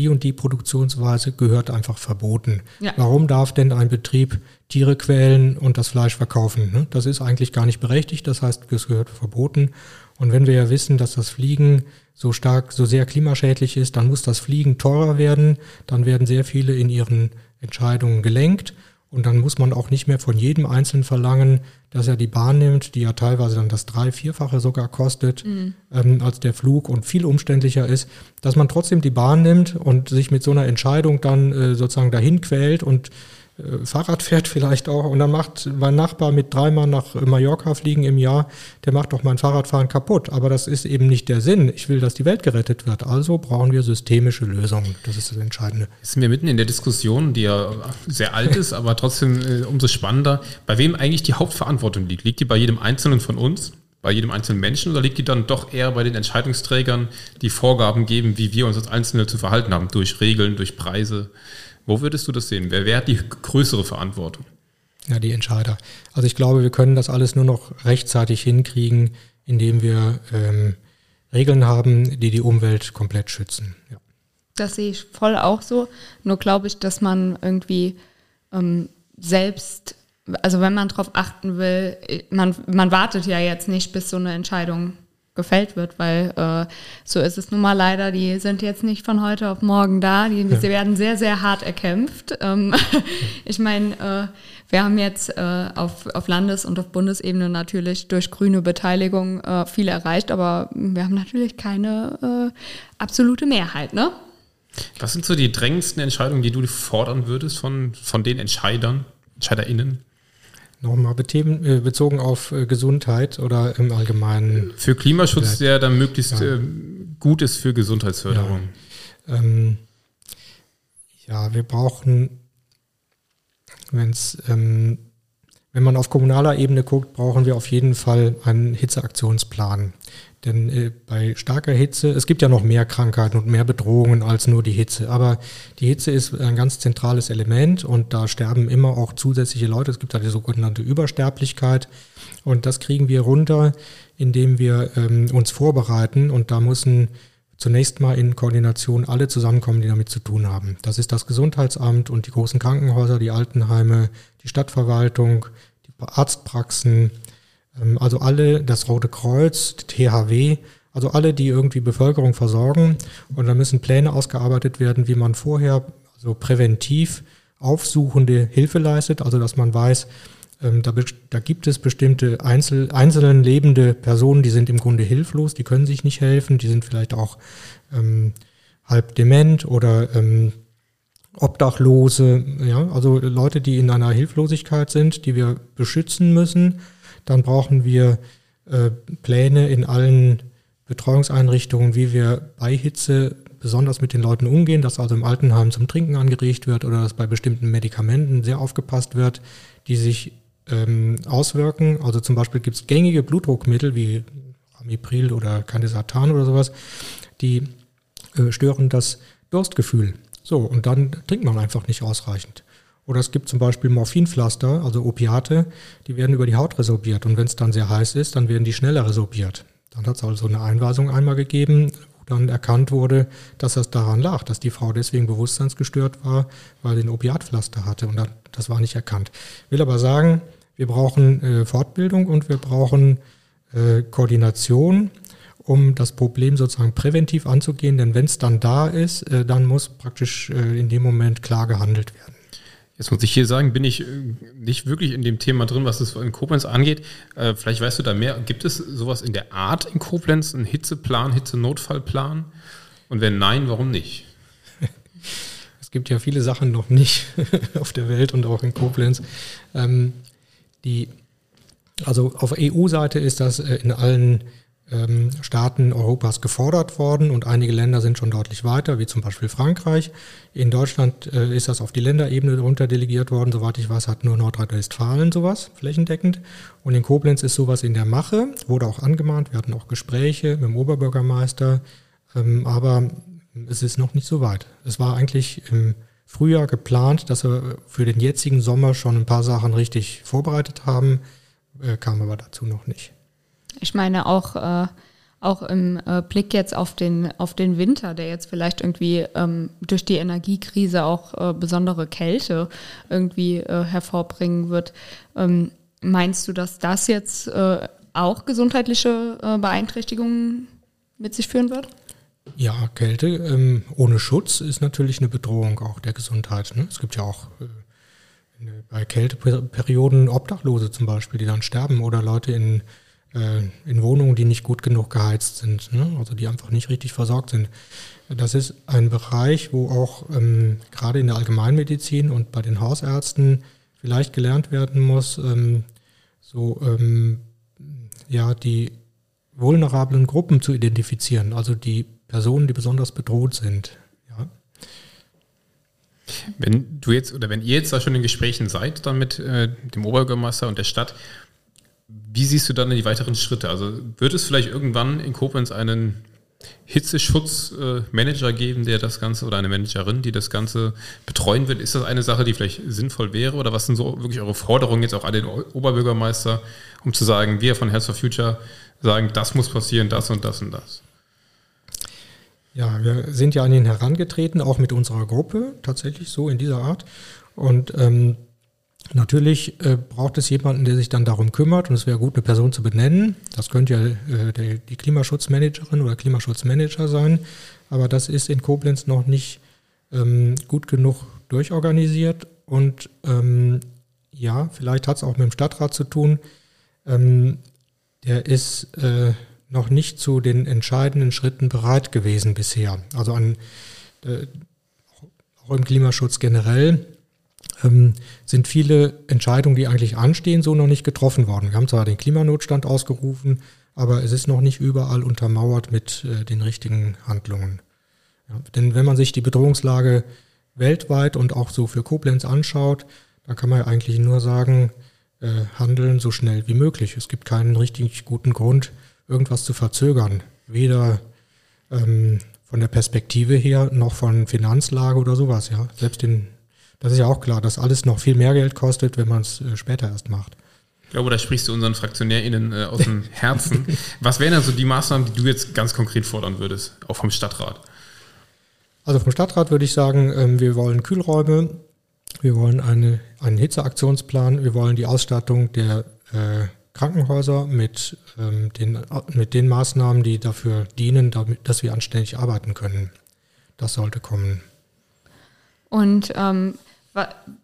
die und die Produktionsweise gehört einfach verboten. Ja. Warum darf denn ein Betrieb Tiere quälen und das Fleisch verkaufen? Ne? Das ist eigentlich gar nicht berechtigt, das heißt, es gehört verboten. Und wenn wir ja wissen, dass das Fliegen so stark, so sehr klimaschädlich ist, dann muss das Fliegen teurer werden, dann werden sehr viele in ihren Entscheidungen gelenkt und dann muss man auch nicht mehr von jedem Einzelnen verlangen, dass er die Bahn nimmt, die ja teilweise dann das drei-, vierfache sogar kostet mhm. ähm, als der Flug und viel umständlicher ist, dass man trotzdem die Bahn nimmt und sich mit so einer Entscheidung dann äh, sozusagen dahin quält und Fahrrad fährt vielleicht auch und dann macht mein Nachbar mit dreimal nach Mallorca fliegen im Jahr, der macht doch mein Fahrradfahren kaputt. Aber das ist eben nicht der Sinn. Ich will, dass die Welt gerettet wird. Also brauchen wir systemische Lösungen. Das ist das Entscheidende. Jetzt sind wir mitten in der Diskussion, die ja sehr alt ist, aber trotzdem äh, umso spannender. Bei wem eigentlich die Hauptverantwortung liegt? Liegt die bei jedem Einzelnen von uns? Bei jedem einzelnen Menschen oder liegt die dann doch eher bei den Entscheidungsträgern, die Vorgaben geben, wie wir uns als Einzelne zu verhalten haben, durch Regeln, durch Preise? Wo würdest du das sehen? Wer, wer hat die größere Verantwortung? Ja, die Entscheider. Also ich glaube, wir können das alles nur noch rechtzeitig hinkriegen, indem wir ähm, Regeln haben, die die Umwelt komplett schützen. Ja. Das sehe ich voll auch so. Nur glaube ich, dass man irgendwie ähm, selbst, also wenn man darauf achten will, man, man wartet ja jetzt nicht, bis so eine Entscheidung gefällt wird, weil äh, so ist es nun mal leider. Die sind jetzt nicht von heute auf morgen da. Die, ja. Sie werden sehr, sehr hart erkämpft. Ähm, ich meine, äh, wir haben jetzt äh, auf, auf Landes- und auf Bundesebene natürlich durch grüne Beteiligung äh, viel erreicht, aber wir haben natürlich keine äh, absolute Mehrheit, ne? Was sind so die drängendsten Entscheidungen, die du fordern würdest von, von den Entscheidern, EntscheiderInnen? Nochmal äh, bezogen auf äh, Gesundheit oder im Allgemeinen? Für Klimaschutz, der dann möglichst ja. Ähm, gut ist für Gesundheitsförderung. Ja, ähm, ja wir brauchen, wenn's, ähm, wenn man auf kommunaler Ebene guckt, brauchen wir auf jeden Fall einen Hitzeaktionsplan. Denn äh, bei starker Hitze, es gibt ja noch mehr Krankheiten und mehr Bedrohungen als nur die Hitze. Aber die Hitze ist ein ganz zentrales Element und da sterben immer auch zusätzliche Leute. Es gibt ja die sogenannte Übersterblichkeit. Und das kriegen wir runter, indem wir ähm, uns vorbereiten. Und da müssen zunächst mal in Koordination alle zusammenkommen, die damit zu tun haben. Das ist das Gesundheitsamt und die großen Krankenhäuser, die Altenheime, die Stadtverwaltung, die Arztpraxen, also alle, das Rote Kreuz, THW, also alle, die irgendwie Bevölkerung versorgen. Und da müssen Pläne ausgearbeitet werden, wie man vorher also präventiv aufsuchende Hilfe leistet, also dass man weiß, ähm, da, da, gibt es bestimmte Einzel, einzelnen lebende Personen, die sind im Grunde hilflos, die können sich nicht helfen, die sind vielleicht auch ähm, halb dement oder ähm, Obdachlose, ja, also Leute, die in einer Hilflosigkeit sind, die wir beschützen müssen dann brauchen wir äh, Pläne in allen Betreuungseinrichtungen, wie wir bei Hitze besonders mit den Leuten umgehen, dass also im Altenheim zum Trinken angeregt wird oder dass bei bestimmten Medikamenten sehr aufgepasst wird, die sich ähm, auswirken. Also zum Beispiel gibt es gängige Blutdruckmittel wie Ramipril oder Candesartan oder sowas, die äh, stören das Durstgefühl. So, und dann trinkt man einfach nicht ausreichend. Oder es gibt zum Beispiel Morphinpflaster, also Opiate, die werden über die Haut resorbiert. Und wenn es dann sehr heiß ist, dann werden die schneller resorbiert. Dann hat es also eine Einweisung einmal gegeben, wo dann erkannt wurde, dass das daran lag, dass die Frau deswegen bewusstseinsgestört war, weil sie ein Opiatpflaster hatte. Und das war nicht erkannt. Will aber sagen, wir brauchen äh, Fortbildung und wir brauchen äh, Koordination, um das Problem sozusagen präventiv anzugehen. Denn wenn es dann da ist, äh, dann muss praktisch in dem Moment klar gehandelt werden. Jetzt muss ich hier sagen, bin ich äh, nicht wirklich in dem Thema drin, was es in Koblenz angeht. Äh, vielleicht weißt du da mehr. Gibt es sowas in der Art in Koblenz, einen Hitzeplan, Hitzenotfallplan? Und wenn nein, warum nicht? Es gibt ja viele Sachen noch nicht auf der Welt und auch in Koblenz. Ähm, die, also auf EU-Seite ist das äh, in allen Staaten Europas gefordert worden und einige Länder sind schon deutlich weiter, wie zum Beispiel Frankreich. In Deutschland äh, ist das auf die Länderebene darunter delegiert worden. Soweit ich weiß, hat nur Nordrhein-Westfalen sowas flächendeckend. Und in Koblenz ist sowas in der Mache, wurde auch angemahnt. Wir hatten auch Gespräche mit dem Oberbürgermeister, ähm, aber es ist noch nicht so weit. Es war eigentlich im Frühjahr geplant, dass wir für den jetzigen Sommer schon ein paar Sachen richtig vorbereitet haben, äh, kam aber dazu noch nicht. Ich meine auch, äh, auch im äh, Blick jetzt auf den, auf den Winter, der jetzt vielleicht irgendwie ähm, durch die Energiekrise auch äh, besondere Kälte irgendwie äh, hervorbringen wird. Ähm, meinst du, dass das jetzt äh, auch gesundheitliche äh, Beeinträchtigungen mit sich führen wird? Ja, Kälte ähm, ohne Schutz ist natürlich eine Bedrohung auch der Gesundheit. Ne? Es gibt ja auch bei Kälteperioden Obdachlose zum Beispiel, die dann sterben oder Leute in in Wohnungen, die nicht gut genug geheizt sind, ne? also die einfach nicht richtig versorgt sind. Das ist ein Bereich, wo auch ähm, gerade in der Allgemeinmedizin und bei den Hausärzten vielleicht gelernt werden muss, ähm, so ähm, ja die vulnerablen Gruppen zu identifizieren, also die Personen, die besonders bedroht sind. Ja. Wenn du jetzt oder wenn ihr jetzt da schon in Gesprächen seid, dann mit äh, dem Oberbürgermeister und der Stadt, wie siehst du dann die weiteren Schritte? Also wird es vielleicht irgendwann in Koblenz einen Hitzeschutzmanager geben, der das Ganze oder eine Managerin, die das Ganze betreuen wird? Ist das eine Sache, die vielleicht sinnvoll wäre? Oder was sind so wirklich eure Forderungen jetzt auch an den Oberbürgermeister, um zu sagen, wir von Health for Future sagen, das muss passieren, das und das und das? Ja, wir sind ja an ihn herangetreten, auch mit unserer Gruppe, tatsächlich so in dieser Art. Und ähm, natürlich äh, braucht es jemanden, der sich dann darum kümmert. Und es wäre gut, eine Person zu benennen. Das könnte ja äh, der, die Klimaschutzmanagerin oder Klimaschutzmanager sein. Aber das ist in Koblenz noch nicht ähm, gut genug durchorganisiert. Und ähm, ja, vielleicht hat es auch mit dem Stadtrat zu tun. Ähm, der ist äh, noch nicht zu den entscheidenden Schritten bereit gewesen bisher. Also an, äh, auch im Klimaschutz generell ähm, sind viele Entscheidungen, die eigentlich anstehen, so noch nicht getroffen worden. Wir haben zwar den Klimanotstand ausgerufen, aber es ist noch nicht überall untermauert mit äh, den richtigen Handlungen. Ja, denn wenn man sich die Bedrohungslage weltweit und auch so für Koblenz anschaut, dann kann man ja eigentlich nur sagen, äh, handeln so schnell wie möglich. Es gibt keinen richtig guten Grund, irgendwas zu verzögern. Weder ähm, von der Perspektive her noch von Finanzlage oder sowas. Ja, selbst den, das ist ja auch klar, dass alles noch viel mehr Geld kostet, wenn man es äh, später erst macht. Ich glaube, da sprichst du unseren FraktionärInnen äh, aus dem Herzen. Was wären also die Maßnahmen, die du jetzt ganz konkret fordern würdest, auch vom Stadtrat? Also vom Stadtrat würde ich sagen, ähm, wir wollen Kühlräume, wir wollen eine, einen Hitzeaktionsplan, wir wollen die Ausstattung der äh, Krankenhäuser mit, ähm, den, mit den Maßnahmen, die dafür dienen, damit, dass wir anständig arbeiten können. Das sollte kommen. Und ähm,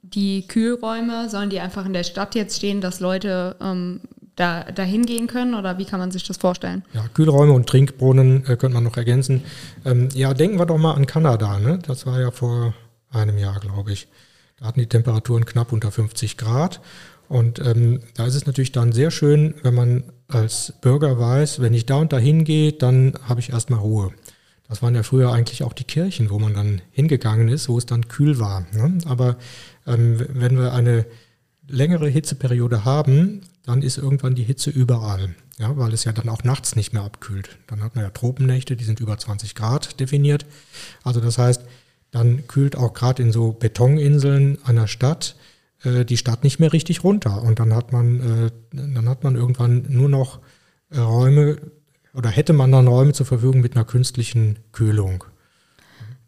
die Kühlräume, sollen die einfach in der Stadt jetzt stehen, dass Leute ähm, da, da hingehen können oder wie kann man sich das vorstellen? Ja, Kühlräume und Trinkbrunnen äh, könnte man noch ergänzen. Ähm, ja, denken wir doch mal an Kanada. Ne? Das war ja vor einem Jahr, glaube ich. Da hatten die Temperaturen knapp unter 50 Grad und ähm, da ist es natürlich dann sehr schön, wenn man als Bürger weiß, wenn ich da und da hingehe, dann habe ich erstmal Ruhe. Das waren ja früher eigentlich auch die Kirchen, wo man dann hingegangen ist, wo es dann kühl war. Ne? Aber ähm, wenn wir eine längere Hitzeperiode haben, dann ist irgendwann die Hitze überall. Ja, weil es ja dann auch nachts nicht mehr abkühlt. Dann hat man ja Tropennächte, die sind über 20 Grad definiert. Also das heißt, dann kühlt auch gerade in so Betoninseln einer Stadt äh, die Stadt nicht mehr richtig runter. Und dann hat man, äh, dann hat man irgendwann nur noch äh, Räume oder hätte man dann Räume zur Verfügung mit einer künstlichen Kühlung.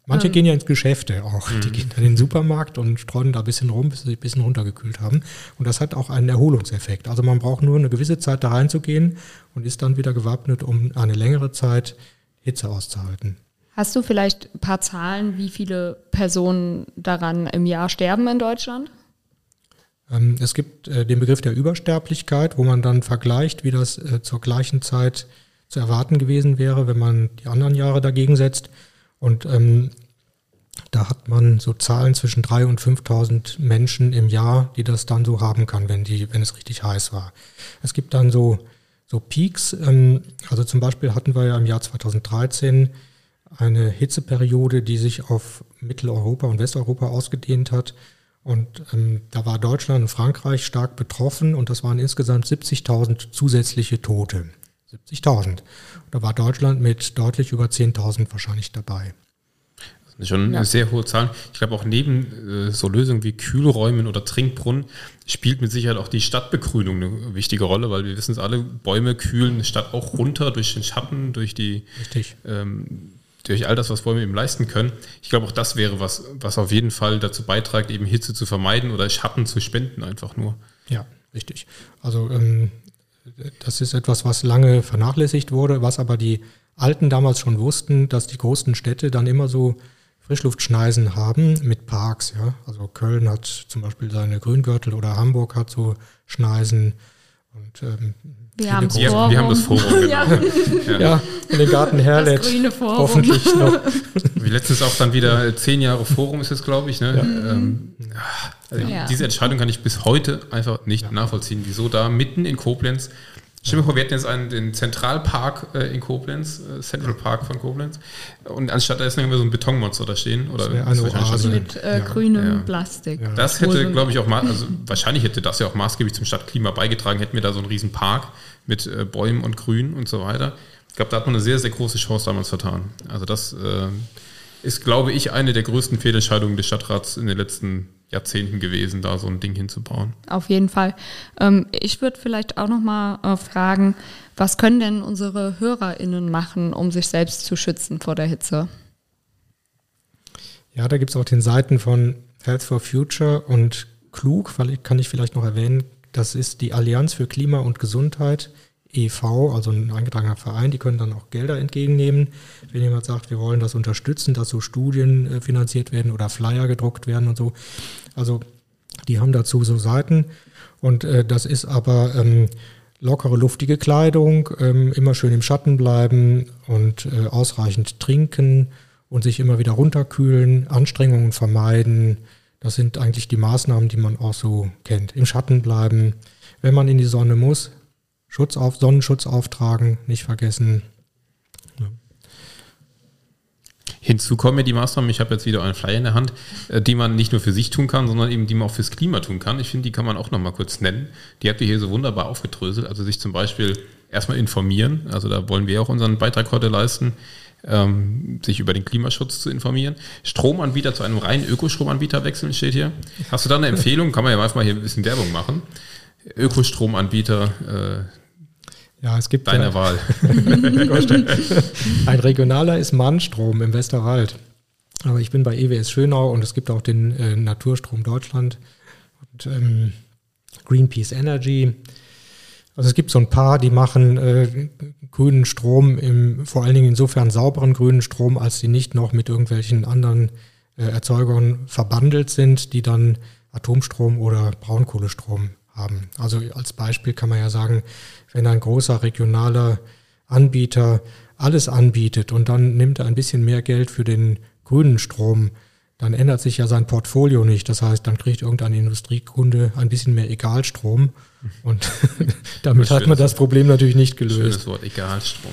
Manche ähm. gehen ja ins Geschäfte auch. Mhm. Die gehen dann in den Supermarkt und streuen da ein bisschen rum, bis sie ein bisschen runtergekühlt haben. Und das hat auch einen Erholungseffekt. Also man braucht nur eine gewisse Zeit da reinzugehen und ist dann wieder gewappnet, um eine längere Zeit Hitze auszuhalten. Hast du vielleicht ein paar Zahlen, wie viele Personen daran im Jahr sterben in Deutschland? Ähm, es gibt äh, den Begriff der Übersterblichkeit, wo man dann vergleicht, wie das äh, zur gleichen Zeit zu erwarten gewesen wäre, wenn man die anderen Jahre dagegen setzt. Und ähm, da hat man so Zahlen zwischen 3.000 und 5.000 Menschen im Jahr, die das dann so haben kann, wenn, die, wenn es richtig heiß war. Es gibt dann so, so Peaks. Ähm, also zum Beispiel hatten wir ja im Jahr 2013 eine Hitzeperiode, die sich auf Mitteleuropa und Westeuropa ausgedehnt hat. Und ähm, da war Deutschland und Frankreich stark betroffen und das waren insgesamt 70.000 zusätzliche Tote. 70.000. Da war Deutschland mit deutlich über 10.000 wahrscheinlich dabei. Das sind schon ja. sehr hohe Zahlen. Ich glaube auch neben äh, so Lösungen wie Kühlräumen oder Trinkbrunnen spielt mit Sicherheit auch die Stadtbegrünung eine wichtige Rolle, weil wir wissen es alle, Bäume kühlen eine Stadt auch runter durch den Schatten, durch die ähm, durch all das, was Bäume eben leisten können. Ich glaube, auch das wäre was, was auf jeden Fall dazu beiträgt, eben Hitze zu vermeiden oder Schatten zu spenden, einfach nur. Ja, richtig. Also ähm, das ist etwas, was lange vernachlässigt wurde, was aber die Alten damals schon wussten, dass die großen Städte dann immer so Frischluftschneisen haben mit Parks. Ja? Also Köln hat zum Beispiel seine Grüngürtel oder Hamburg hat so Schneisen Und, ähm, wir, haben wir, wir, haben das Forum, genau. ja. ja. ja, in den Garten Herlet. Hoffentlich noch. Wie letztens auch dann wieder zehn Jahre Forum ist es, glaube ich. Ne? Ja. Ähm, also ja. Diese Entscheidung kann ich bis heute einfach nicht nachvollziehen. Wieso da mitten in Koblenz Stell dir vor, wir hätten jetzt einen, den Zentralpark äh, in Koblenz, äh, Central Park von Koblenz, und anstatt da ist immer so ein Betonmonster da stehen. Oder eine Oase. Mit äh, ja. grünem ja. Plastik. Ja. Das hätte, glaube ich, auch mal, also wahrscheinlich hätte das ja auch maßgeblich zum Stadtklima beigetragen, hätten wir da so einen riesen Park mit äh, Bäumen und Grün und so weiter. Ich glaube, da hat man eine sehr, sehr große Chance damals vertan. Also das äh, ist, glaube ich, eine der größten Fehlentscheidungen des Stadtrats in den letzten Jahrzehnten gewesen, da so ein Ding hinzubauen. Auf jeden Fall. Ähm, ich würde vielleicht auch noch mal äh, fragen, was können denn unsere HörerInnen machen, um sich selbst zu schützen vor der Hitze? Ja, da gibt es auch den Seiten von Health for Future und Klug, weil ich, kann ich vielleicht noch erwähnen, das ist die Allianz für Klima und Gesundheit e.V., also ein eingetragener Verein, die können dann auch Gelder entgegennehmen. Wenn jemand sagt, wir wollen das unterstützen, dass so Studien äh, finanziert werden oder Flyer gedruckt werden und so. Also die haben dazu so Seiten und äh, das ist aber ähm, lockere, luftige Kleidung, ähm, immer schön im Schatten bleiben und äh, ausreichend trinken und sich immer wieder runterkühlen, Anstrengungen vermeiden. Das sind eigentlich die Maßnahmen, die man auch so kennt. Im Schatten bleiben. Wenn man in die Sonne muss, Schutz auf, Sonnenschutz auftragen, nicht vergessen. Ja. Hinzu kommen ja die Maßnahmen, ich habe jetzt wieder einen Flyer in der Hand, äh, die man nicht nur für sich tun kann, sondern eben die man auch fürs Klima tun kann. Ich finde, die kann man auch nochmal kurz nennen. Die habt ihr hier so wunderbar aufgedröselt. Also sich zum Beispiel erstmal informieren. Also da wollen wir auch unseren Beitrag heute leisten, ähm, sich über den Klimaschutz zu informieren. Stromanbieter zu einem reinen Ökostromanbieter wechseln steht hier. Hast du da eine Empfehlung? Kann man ja einfach mal hier ein bisschen Werbung machen. Ökostromanbieter, äh, ja, es gibt deine ja, Wahl. Ein regionaler ist Mannstrom im Westerwald. Aber ich bin bei EWS Schönau und es gibt auch den äh, Naturstrom Deutschland und ähm, Greenpeace Energy. Also es gibt so ein paar, die machen äh, grünen Strom, im, vor allen Dingen insofern sauberen grünen Strom, als die nicht noch mit irgendwelchen anderen äh, Erzeugern verbandelt sind, die dann Atomstrom oder Braunkohlestrom haben. Also als Beispiel kann man ja sagen, wenn ein großer regionaler Anbieter alles anbietet und dann nimmt er ein bisschen mehr Geld für den grünen Strom, dann ändert sich ja sein Portfolio nicht. Das heißt, dann kriegt irgendein Industriekunde ein bisschen mehr Egalstrom und damit hat man das Problem natürlich nicht gelöst. Schönes Wort, Egalstrom.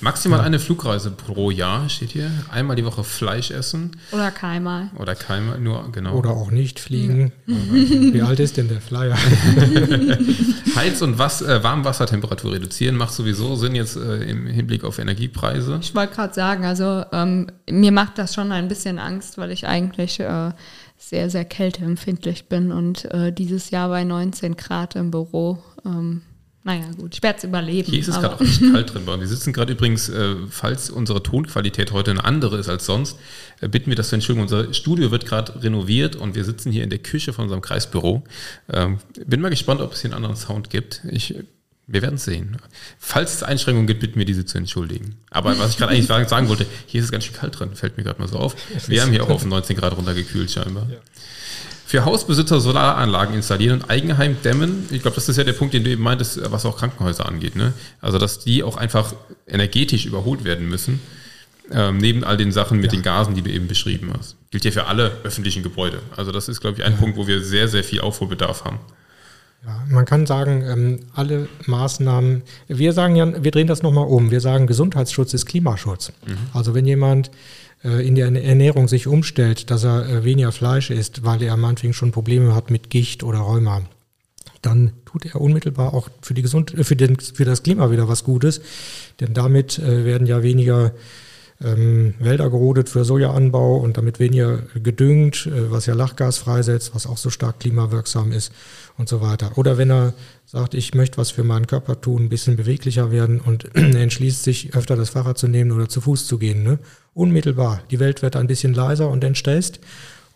Maximal ja. eine Flugreise pro Jahr steht hier. Einmal die Woche Fleisch essen. Oder keinmal. Oder keinmal, nur genau. Oder auch nicht fliegen. Wie alt ist denn der Flyer? Heiz- und was, äh, Warmwassertemperatur reduzieren macht sowieso Sinn jetzt äh, im Hinblick auf Energiepreise. Ich wollte gerade sagen, also ähm, mir macht das schon ein bisschen Angst, weil ich eigentlich äh, sehr, sehr kälteempfindlich bin und äh, dieses Jahr bei 19 Grad im Büro. Ähm, naja, gut, ich werde es überleben. Hier ist es gerade auch nicht kalt drin. Wir sitzen gerade übrigens, äh, falls unsere Tonqualität heute eine andere ist als sonst, äh, bitten wir das zu entschuldigen. Unser Studio wird gerade renoviert und wir sitzen hier in der Küche von unserem Kreisbüro. Ähm, bin mal gespannt, ob es hier einen anderen Sound gibt. Ich, wir werden es sehen. Falls es Einschränkungen gibt, bitten wir diese zu entschuldigen. Aber was ich gerade eigentlich sagen wollte, hier ist es ganz schön kalt drin, fällt mir gerade mal so auf. Wir haben hier auch auf 19 Grad runtergekühlt scheinbar. Ja. Für Hausbesitzer Solaranlagen installieren und Eigenheim dämmen. Ich glaube, das ist ja der Punkt, den du eben meintest, was auch Krankenhäuser angeht. Ne? Also, dass die auch einfach energetisch überholt werden müssen. Ähm, neben all den Sachen mit ja. den Gasen, die du eben beschrieben hast. Gilt ja für alle öffentlichen Gebäude. Also das ist, glaube ich, ein ja. Punkt, wo wir sehr, sehr viel Aufholbedarf haben. Ja, man kann sagen, ähm, alle Maßnahmen, wir sagen ja, wir drehen das nochmal um. Wir sagen, Gesundheitsschutz ist Klimaschutz. Mhm. Also wenn jemand in der Ernährung sich umstellt, dass er äh, weniger Fleisch isst, weil er meinetwegen schon Probleme hat mit Gicht oder Rheuma, dann tut er unmittelbar auch für, die Gesund äh, für, den, für das Klima wieder was Gutes. Denn damit werden ja weniger ähm, Wälder gerodet für Sojaanbau und damit weniger gedüngt, äh, was ja Lachgas freisetzt, was auch so stark klimawirksam ist und so weiter. Oder wenn er sagt, ich möchte was für meinen Körper tun, ein bisschen beweglicher werden und entschließt sich, öfter das Fahrrad zu nehmen oder zu Fuß zu gehen. Ne? Unmittelbar. Die Welt wird ein bisschen leiser und entstresst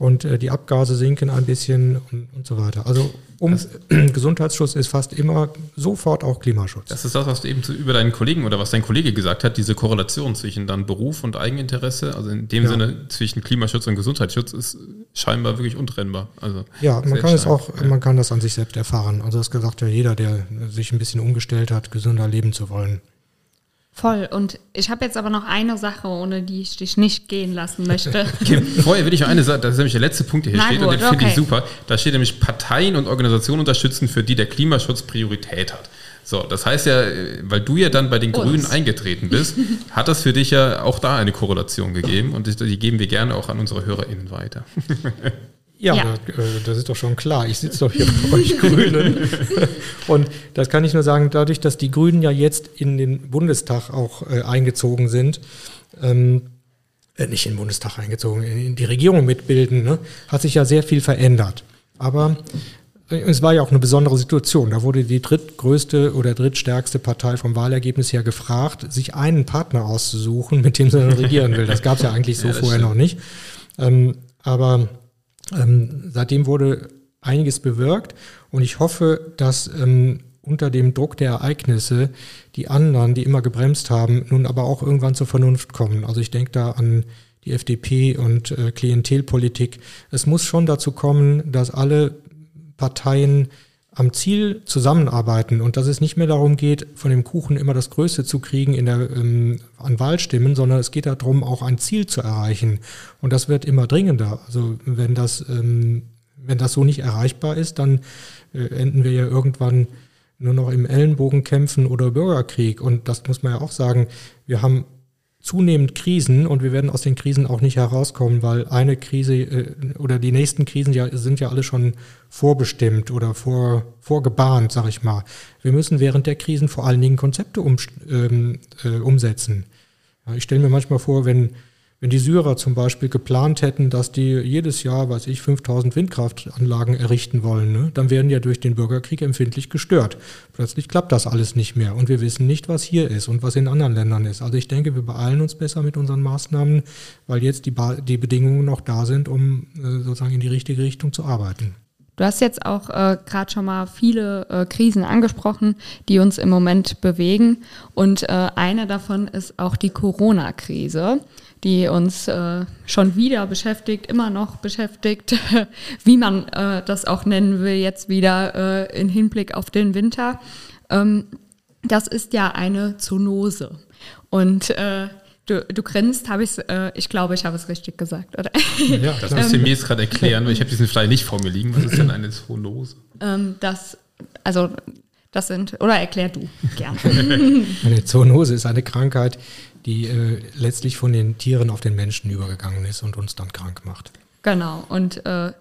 und äh, die Abgase sinken ein bisschen und, und so weiter. Also um, Gesundheitsschutz ist fast immer sofort auch Klimaschutz. Das ist das, was du eben zu, über deinen Kollegen oder was dein Kollege gesagt hat, diese Korrelation zwischen dann Beruf und Eigeninteresse, also in dem ja. Sinne zwischen Klimaschutz und Gesundheitsschutz ist scheinbar wirklich untrennbar. Also ja, man kann es auch, ja. man kann das an sich selbst erfahren. Also das gesagt ja jeder, der sich ein bisschen umgestellt hat, gesünder leben zu wollen. Voll. Und ich habe jetzt aber noch eine Sache, ohne die ich dich nicht gehen lassen möchte. Okay, vorher will ich noch eine Sache, das ist nämlich der letzte Punkt, der hier Na steht, gut, und den finde okay. ich super. Da steht nämlich Parteien und Organisationen unterstützen, für die der Klimaschutz Priorität hat. So, das heißt ja, weil du ja dann bei den Uns. Grünen eingetreten bist, hat das für dich ja auch da eine Korrelation gegeben und die geben wir gerne auch an unsere HörerInnen weiter. Ja, ja. Das, äh, das, ist doch schon klar. Ich sitze doch hier bei euch Grünen. Und das kann ich nur sagen, dadurch, dass die Grünen ja jetzt in den Bundestag auch äh, eingezogen sind, ähm, äh, nicht in den Bundestag eingezogen, in die Regierung mitbilden, ne, hat sich ja sehr viel verändert. Aber äh, es war ja auch eine besondere Situation. Da wurde die drittgrößte oder drittstärkste Partei vom Wahlergebnis her gefragt, sich einen Partner auszusuchen, mit dem sie dann regieren will. Das gab es ja eigentlich so ja, vorher stimmt. noch nicht. Ähm, aber ähm, seitdem wurde einiges bewirkt und ich hoffe, dass ähm, unter dem Druck der Ereignisse die anderen, die immer gebremst haben, nun aber auch irgendwann zur Vernunft kommen. Also ich denke da an die FDP und äh, Klientelpolitik. Es muss schon dazu kommen, dass alle Parteien am Ziel zusammenarbeiten und dass es nicht mehr darum geht, von dem Kuchen immer das Größte zu kriegen in der, ähm, an Wahlstimmen, sondern es geht darum, auch ein Ziel zu erreichen. Und das wird immer dringender. Also wenn das, ähm, wenn das so nicht erreichbar ist, dann äh, enden wir ja irgendwann nur noch im Ellenbogenkämpfen oder Bürgerkrieg. Und das muss man ja auch sagen. Wir haben zunehmend Krisen und wir werden aus den Krisen auch nicht herauskommen, weil eine Krise äh, oder die nächsten Krisen ja, sind ja alle schon vorbestimmt oder vor, vorgebahnt, sag ich mal. Wir müssen während der Krisen vor allen Dingen Konzepte um, ähm, äh, umsetzen. Ja, ich stelle mir manchmal vor, wenn wenn die Syrer zum Beispiel geplant hätten, dass die jedes Jahr, weiß ich, 5000 Windkraftanlagen errichten wollen, ne, dann wären ja durch den Bürgerkrieg empfindlich gestört. Plötzlich klappt das alles nicht mehr und wir wissen nicht, was hier ist und was in anderen Ländern ist. Also ich denke, wir beeilen uns besser mit unseren Maßnahmen, weil jetzt die, ba die Bedingungen noch da sind, um äh, sozusagen in die richtige Richtung zu arbeiten. Du hast jetzt auch äh, gerade schon mal viele äh, Krisen angesprochen, die uns im Moment bewegen. Und äh, eine davon ist auch die Corona-Krise die uns äh, schon wieder beschäftigt, immer noch beschäftigt, wie man äh, das auch nennen will, jetzt wieder äh, in Hinblick auf den Winter. Ähm, das ist ja eine Zoonose. Und äh, du, du grinst, habe ich äh, ich glaube, ich habe es richtig gesagt, oder? Ja, das müsst ihr mir jetzt gerade erklären, weil ich habe diesen Flyer nicht vor mir liegen. Was ist denn eine Zoonose? Ähm, das, also das sind, oder erklär du gern. Eine Zoonose ist eine Krankheit, die äh, letztlich von den Tieren auf den Menschen übergegangen ist und uns dann krank macht. Genau, und äh,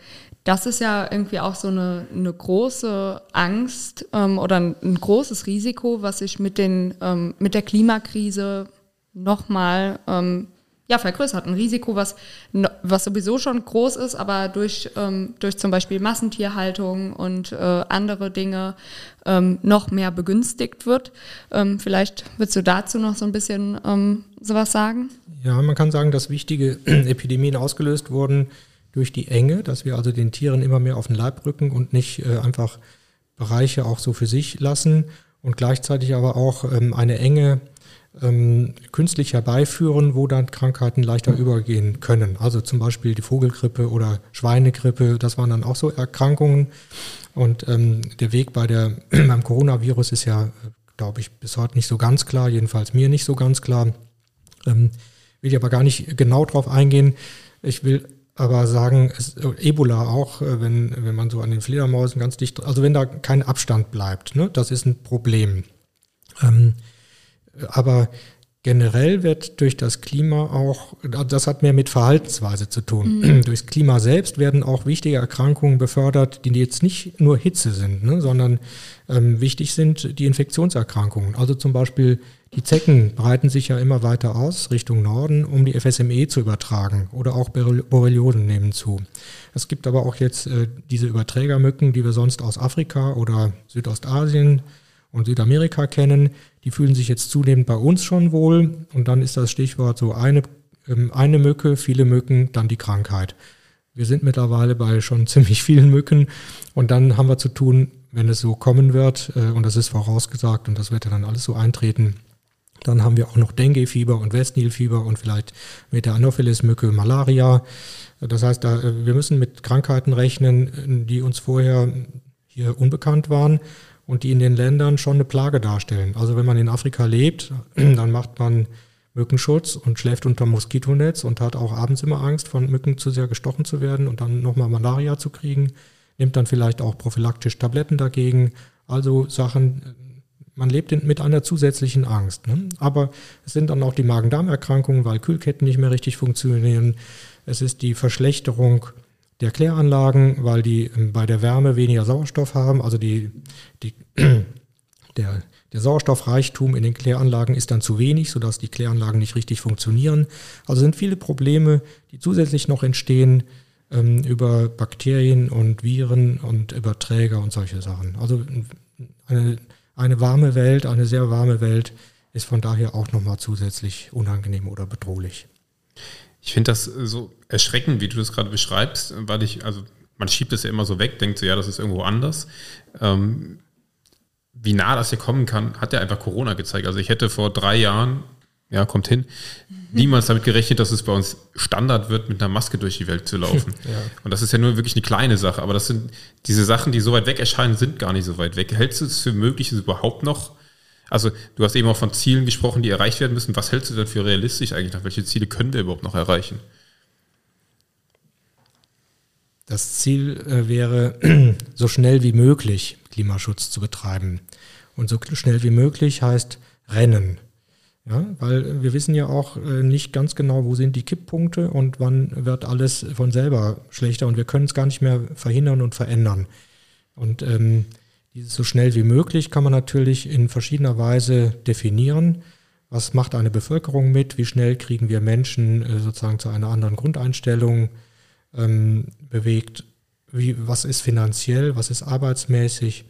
das ist ja irgendwie auch so eine, eine große Angst ähm, oder ein, ein, großes Risiko, was sich mit, den, ähm, mit der Klimakrise nochmal ähm, ja, vergrößert. Ein Risiko, was, was sowieso schon groß ist, aber durch, ähm, durch zum Beispiel Massentierhaltung und äh, andere Dinge ähm, noch mehr begünstigt wird. Ähm, vielleicht würdest du dazu noch so ein bisschen ähm, sowas sagen? Ja, man kann sagen, dass wichtige Epidemien ausgelöst wurden durch die Enge, dass wir also den Tieren immer mehr auf den Leib rücken und nicht äh, einfach Bereiche auch so für sich lassen und gleichzeitig aber auch ähm, eine Enge ähm, künstlich herbeiführen, wo dann Krankheiten leichter übergehen können. Also zum Beispiel die Vogelgrippe oder Schweinegrippe, das waren dann auch so Erkrankungen. Und ähm, der Weg bei der, beim Coronavirus ist ja, glaube ich, bis heute nicht so ganz klar, jedenfalls mir nicht so ganz klar. Ähm, will ich aber gar nicht genau drauf eingehen. Ich will aber sagen, es, Ebola auch, äh, wenn, wenn man so an den Fledermäusen ganz dicht, also wenn da kein Abstand bleibt, ne, das ist ein Problem. Ähm, aber generell wird durch das Klima auch, das hat mehr mit Verhaltensweise zu tun. Mhm. Durchs Klima selbst werden auch wichtige Erkrankungen befördert, die jetzt nicht nur Hitze sind, ne, sondern ähm, wichtig sind die Infektionserkrankungen. Also zum Beispiel die Zecken breiten sich ja immer weiter aus Richtung Norden, um die FSME zu übertragen oder auch Borreliosen nehmen zu. Es gibt aber auch jetzt äh, diese Überträgermücken, die wir sonst aus Afrika oder Südostasien und Südamerika kennen, die fühlen sich jetzt zunehmend bei uns schon wohl. Und dann ist das Stichwort so eine, ähm, eine Mücke, viele Mücken, dann die Krankheit. Wir sind mittlerweile bei schon ziemlich vielen Mücken und dann haben wir zu tun, wenn es so kommen wird, äh, und das ist vorausgesagt und das wird ja dann alles so eintreten, dann haben wir auch noch Dengue-Fieber und Westnil-Fieber und vielleicht mit der Anopheles-Mücke Malaria. Das heißt, äh, wir müssen mit Krankheiten rechnen, die uns vorher hier unbekannt waren und die in den Ländern schon eine Plage darstellen. Also wenn man in Afrika lebt, dann macht man Mückenschutz und schläft unter Moskitonetz und hat auch abends immer Angst, von Mücken zu sehr gestochen zu werden und dann nochmal Malaria zu kriegen, nimmt dann vielleicht auch prophylaktisch Tabletten dagegen. Also Sachen, man lebt mit einer zusätzlichen Angst. Ne? Aber es sind dann auch die Magen-Darm-Erkrankungen, weil Kühlketten nicht mehr richtig funktionieren. Es ist die Verschlechterung der Kläranlagen, weil die ähm, bei der Wärme weniger Sauerstoff haben. Also die, die, der, der Sauerstoffreichtum in den Kläranlagen ist dann zu wenig, sodass die Kläranlagen nicht richtig funktionieren. Also sind viele Probleme, die zusätzlich noch entstehen ähm, über Bakterien und Viren und Überträger und solche Sachen. Also eine eine warme Welt, eine sehr warme Welt ist von daher auch nochmal zusätzlich unangenehm oder bedrohlich. Ich finde das so erschreckend, wie du das gerade beschreibst, weil ich, also man schiebt es ja immer so weg, denkt so, ja, das ist irgendwo anders. Ähm, wie nah das hier kommen kann, hat ja einfach Corona gezeigt. Also ich hätte vor drei Jahren, ja, kommt hin, niemals damit gerechnet, dass es bei uns Standard wird, mit einer Maske durch die Welt zu laufen. ja. Und das ist ja nur wirklich eine kleine Sache. Aber das sind diese Sachen, die so weit weg erscheinen, sind gar nicht so weit weg. Hältst du es für möglich, es überhaupt noch? Also du hast eben auch von Zielen gesprochen, die erreicht werden müssen. Was hältst du denn für realistisch eigentlich? Nach welche Ziele können wir überhaupt noch erreichen? Das Ziel äh, wäre, so schnell wie möglich Klimaschutz zu betreiben. Und so schnell wie möglich heißt Rennen. Ja, weil wir wissen ja auch äh, nicht ganz genau, wo sind die Kipppunkte und wann wird alles von selber schlechter und wir können es gar nicht mehr verhindern und verändern. Und ähm, dieses so schnell wie möglich kann man natürlich in verschiedener Weise definieren. Was macht eine Bevölkerung mit? Wie schnell kriegen wir Menschen äh, sozusagen zu einer anderen Grundeinstellung ähm, bewegt? Wie, was ist finanziell? Was ist arbeitsmäßig?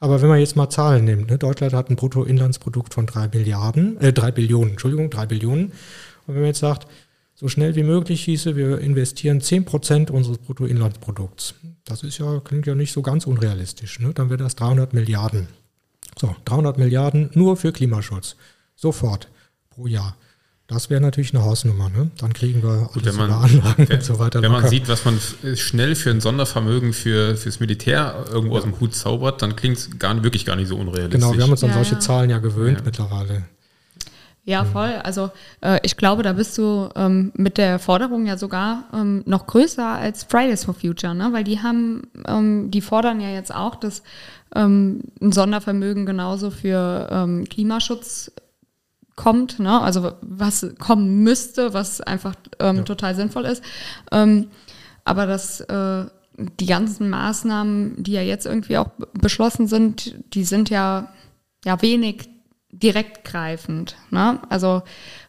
Aber wenn man jetzt mal Zahlen nimmt, ne, Deutschland hat ein Bruttoinlandsprodukt von drei Milliarden, äh, drei Billionen, Entschuldigung, drei Billionen. Und wenn man jetzt sagt, so schnell wie möglich hieße, wir investieren zehn Prozent unseres Bruttoinlandsprodukts. Das ist ja, klingt ja nicht so ganz unrealistisch. Ne? Dann wäre das 300 Milliarden. So, 300 Milliarden nur für Klimaschutz. Sofort pro Jahr. Das wäre natürlich eine Hausnummer, ne? Dann kriegen wir Gut, wenn man, Anlagen wenn, und so weiter. Wenn locker. man sieht, was man schnell für ein Sondervermögen für fürs Militär irgendwo ja. aus dem Hut zaubert, dann klingt es gar, wirklich gar nicht so unrealistisch. Genau, wir haben uns an ja, solche ja. Zahlen ja gewöhnt mittlerweile. Ja, voll. Also äh, ich glaube, da bist du ähm, mit der Forderung ja sogar ähm, noch größer als Fridays for Future, ne? Weil die haben, ähm, die fordern ja jetzt auch, dass ähm, ein Sondervermögen genauso für ähm, Klimaschutz kommt, ne? also was kommen müsste, was einfach ähm, ja. total sinnvoll ist. Aber dass äh, die ganzen Maßnahmen, die ja jetzt irgendwie auch beschlossen sind, die sind ja, ja wenig direktgreifend. Ne? Also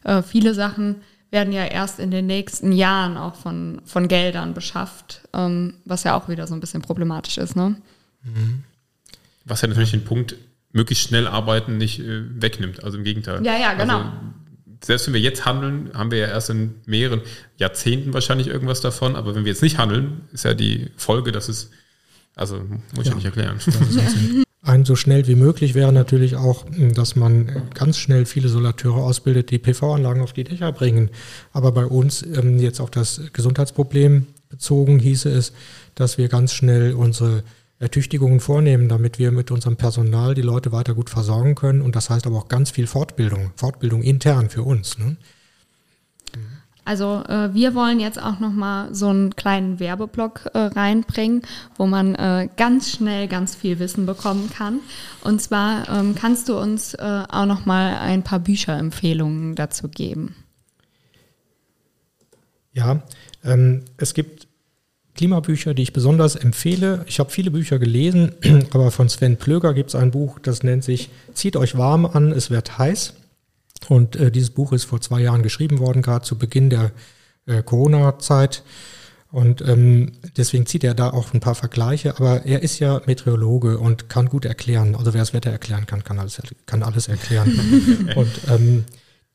äh, viele Sachen werden ja erst in den nächsten Jahren auch von, von Geldern beschafft, ähm, was ja auch wieder so ein bisschen problematisch ist. Ne? Mhm. Was ja natürlich den Punkt möglichst schnell arbeiten nicht äh, wegnimmt. Also im Gegenteil. Ja, ja, genau. Also, selbst wenn wir jetzt handeln, haben wir ja erst in mehreren Jahrzehnten wahrscheinlich irgendwas davon. Aber wenn wir jetzt nicht handeln, ist ja die Folge, dass es, also muss ich ja, ja nicht erklären. Ein so schnell wie möglich wäre natürlich auch, dass man ganz schnell viele Solateure ausbildet, die PV-Anlagen auf die Dächer bringen. Aber bei uns ähm, jetzt auf das Gesundheitsproblem bezogen hieße es, dass wir ganz schnell unsere Ertüchtigungen vornehmen, damit wir mit unserem Personal die Leute weiter gut versorgen können. Und das heißt aber auch ganz viel Fortbildung, Fortbildung intern für uns. Ne? Also äh, wir wollen jetzt auch noch mal so einen kleinen Werbeblock äh, reinbringen, wo man äh, ganz schnell ganz viel Wissen bekommen kann. Und zwar ähm, kannst du uns äh, auch noch mal ein paar Bücherempfehlungen dazu geben. Ja, ähm, es gibt Klimabücher, die ich besonders empfehle. Ich habe viele Bücher gelesen, aber von Sven Plöger gibt es ein Buch, das nennt sich Zieht euch warm an, es wird heiß. Und äh, dieses Buch ist vor zwei Jahren geschrieben worden, gerade zu Beginn der äh, Corona-Zeit. Und ähm, deswegen zieht er da auch ein paar Vergleiche, aber er ist ja Meteorologe und kann gut erklären. Also wer das Wetter erklären kann, kann alles, kann alles erklären. und ähm,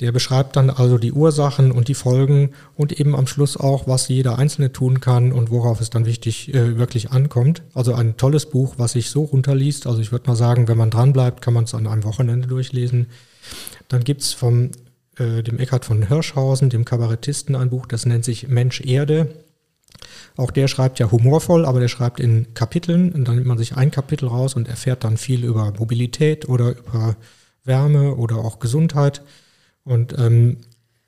Der beschreibt dann also die Ursachen und die Folgen und eben am Schluss auch, was jeder Einzelne tun kann und worauf es dann wichtig äh, wirklich ankommt. Also ein tolles Buch, was sich so runterliest. Also ich würde mal sagen, wenn man dranbleibt, kann man es an einem Wochenende durchlesen. Dann gibt's vom äh, dem Eckhard von Hirschhausen, dem Kabarettisten, ein Buch, das nennt sich Mensch Erde. Auch der schreibt ja humorvoll, aber der schreibt in Kapiteln und dann nimmt man sich ein Kapitel raus und erfährt dann viel über Mobilität oder über Wärme oder auch Gesundheit. Und ähm,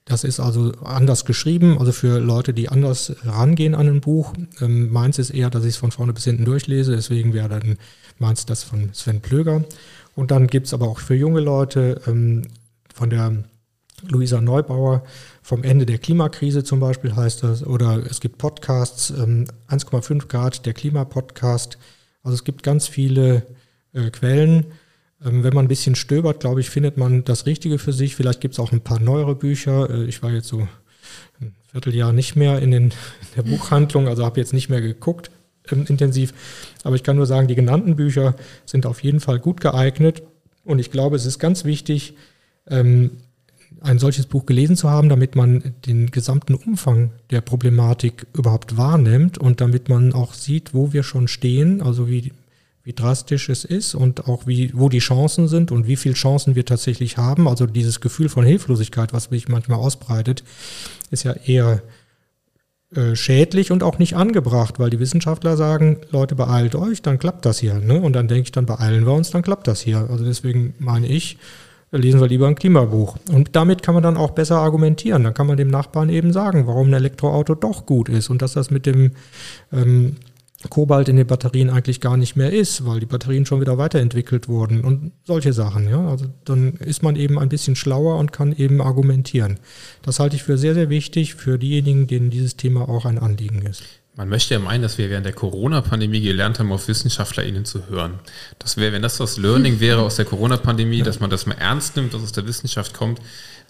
das ist also anders geschrieben, also für Leute, die anders rangehen an ein Buch. Ähm, meins ist eher, dass ich es von vorne bis hinten durchlese, deswegen wäre dann meins das von Sven Plöger. Und dann gibt's aber auch für junge Leute ähm, von der Luisa Neubauer vom Ende der Klimakrise zum Beispiel heißt das. Oder es gibt Podcasts, ähm, 1,5 Grad, der Klimapodcast. Also es gibt ganz viele äh, Quellen. Ähm, wenn man ein bisschen stöbert, glaube ich, findet man das Richtige für sich. Vielleicht gibt es auch ein paar neuere Bücher. Äh, ich war jetzt so ein Vierteljahr nicht mehr in, den, in der Buchhandlung, also habe jetzt nicht mehr geguckt ähm, intensiv. Aber ich kann nur sagen, die genannten Bücher sind auf jeden Fall gut geeignet. Und ich glaube, es ist ganz wichtig, ähm, ein solches Buch gelesen zu haben, damit man den gesamten Umfang der Problematik überhaupt wahrnimmt und damit man auch sieht, wo wir schon stehen, also wie, wie drastisch es ist und auch wie, wo die Chancen sind und wie viele Chancen wir tatsächlich haben. Also dieses Gefühl von Hilflosigkeit, was sich manchmal ausbreitet, ist ja eher äh, schädlich und auch nicht angebracht, weil die Wissenschaftler sagen, Leute, beeilt euch, dann klappt das hier. Ne? Und dann denke ich, dann beeilen wir uns, dann klappt das hier. Also deswegen meine ich, lesen wir lieber ein Klimabuch. Und damit kann man dann auch besser argumentieren. Dann kann man dem Nachbarn eben sagen, warum ein Elektroauto doch gut ist und dass das mit dem ähm, Kobalt in den Batterien eigentlich gar nicht mehr ist, weil die Batterien schon wieder weiterentwickelt wurden und solche Sachen. Ja, also dann ist man eben ein bisschen schlauer und kann eben argumentieren. Das halte ich für sehr, sehr wichtig für diejenigen, denen dieses Thema auch ein Anliegen ist. Man möchte ja meinen, dass wir während der Corona-Pandemie gelernt haben, auf WissenschaftlerInnen zu hören. Das wäre, wenn das das Learning wäre aus der Corona-Pandemie, dass man das mal ernst nimmt, dass aus der Wissenschaft kommt,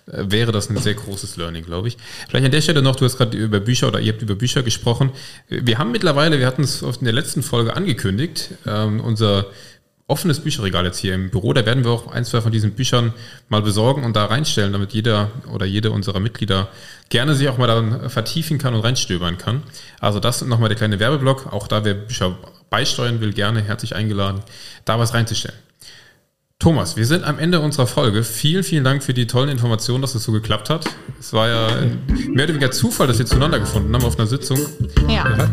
äh, wäre das ein sehr großes Learning, glaube ich. Vielleicht an der Stelle noch, du hast gerade über Bücher oder ihr habt über Bücher gesprochen. Wir haben mittlerweile, wir hatten es in der letzten Folge angekündigt, ähm, unser offenes Bücherregal jetzt hier im Büro. Da werden wir auch ein, zwei von diesen Büchern mal besorgen und da reinstellen, damit jeder oder jede unserer Mitglieder gerne sich auch mal daran vertiefen kann und reinstöbern kann. Also das nochmal der kleine Werbeblock. Auch da, wer Bücher beisteuern will, gerne herzlich eingeladen, da was reinzustellen. Thomas, wir sind am Ende unserer Folge. Vielen, vielen Dank für die tollen Informationen, dass es so geklappt hat. Es war ja mehr oder weniger Zufall, dass wir zueinander gefunden haben auf einer Sitzung. Ja.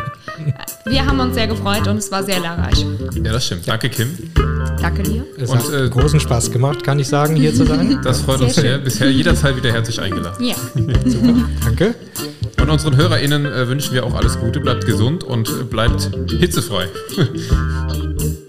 Wir haben uns sehr gefreut und es war sehr lehrreich. Ja, das stimmt. Danke, Kim. Danke dir. Es und, hat äh, großen Spaß gemacht, kann ich sagen, hier zu sein. Das freut sehr uns sehr. Bisher jederzeit wieder herzlich eingeladen. Ja. Super. Danke. Und unseren HörerInnen äh, wünschen wir auch alles Gute. Bleibt gesund und bleibt hitzefrei.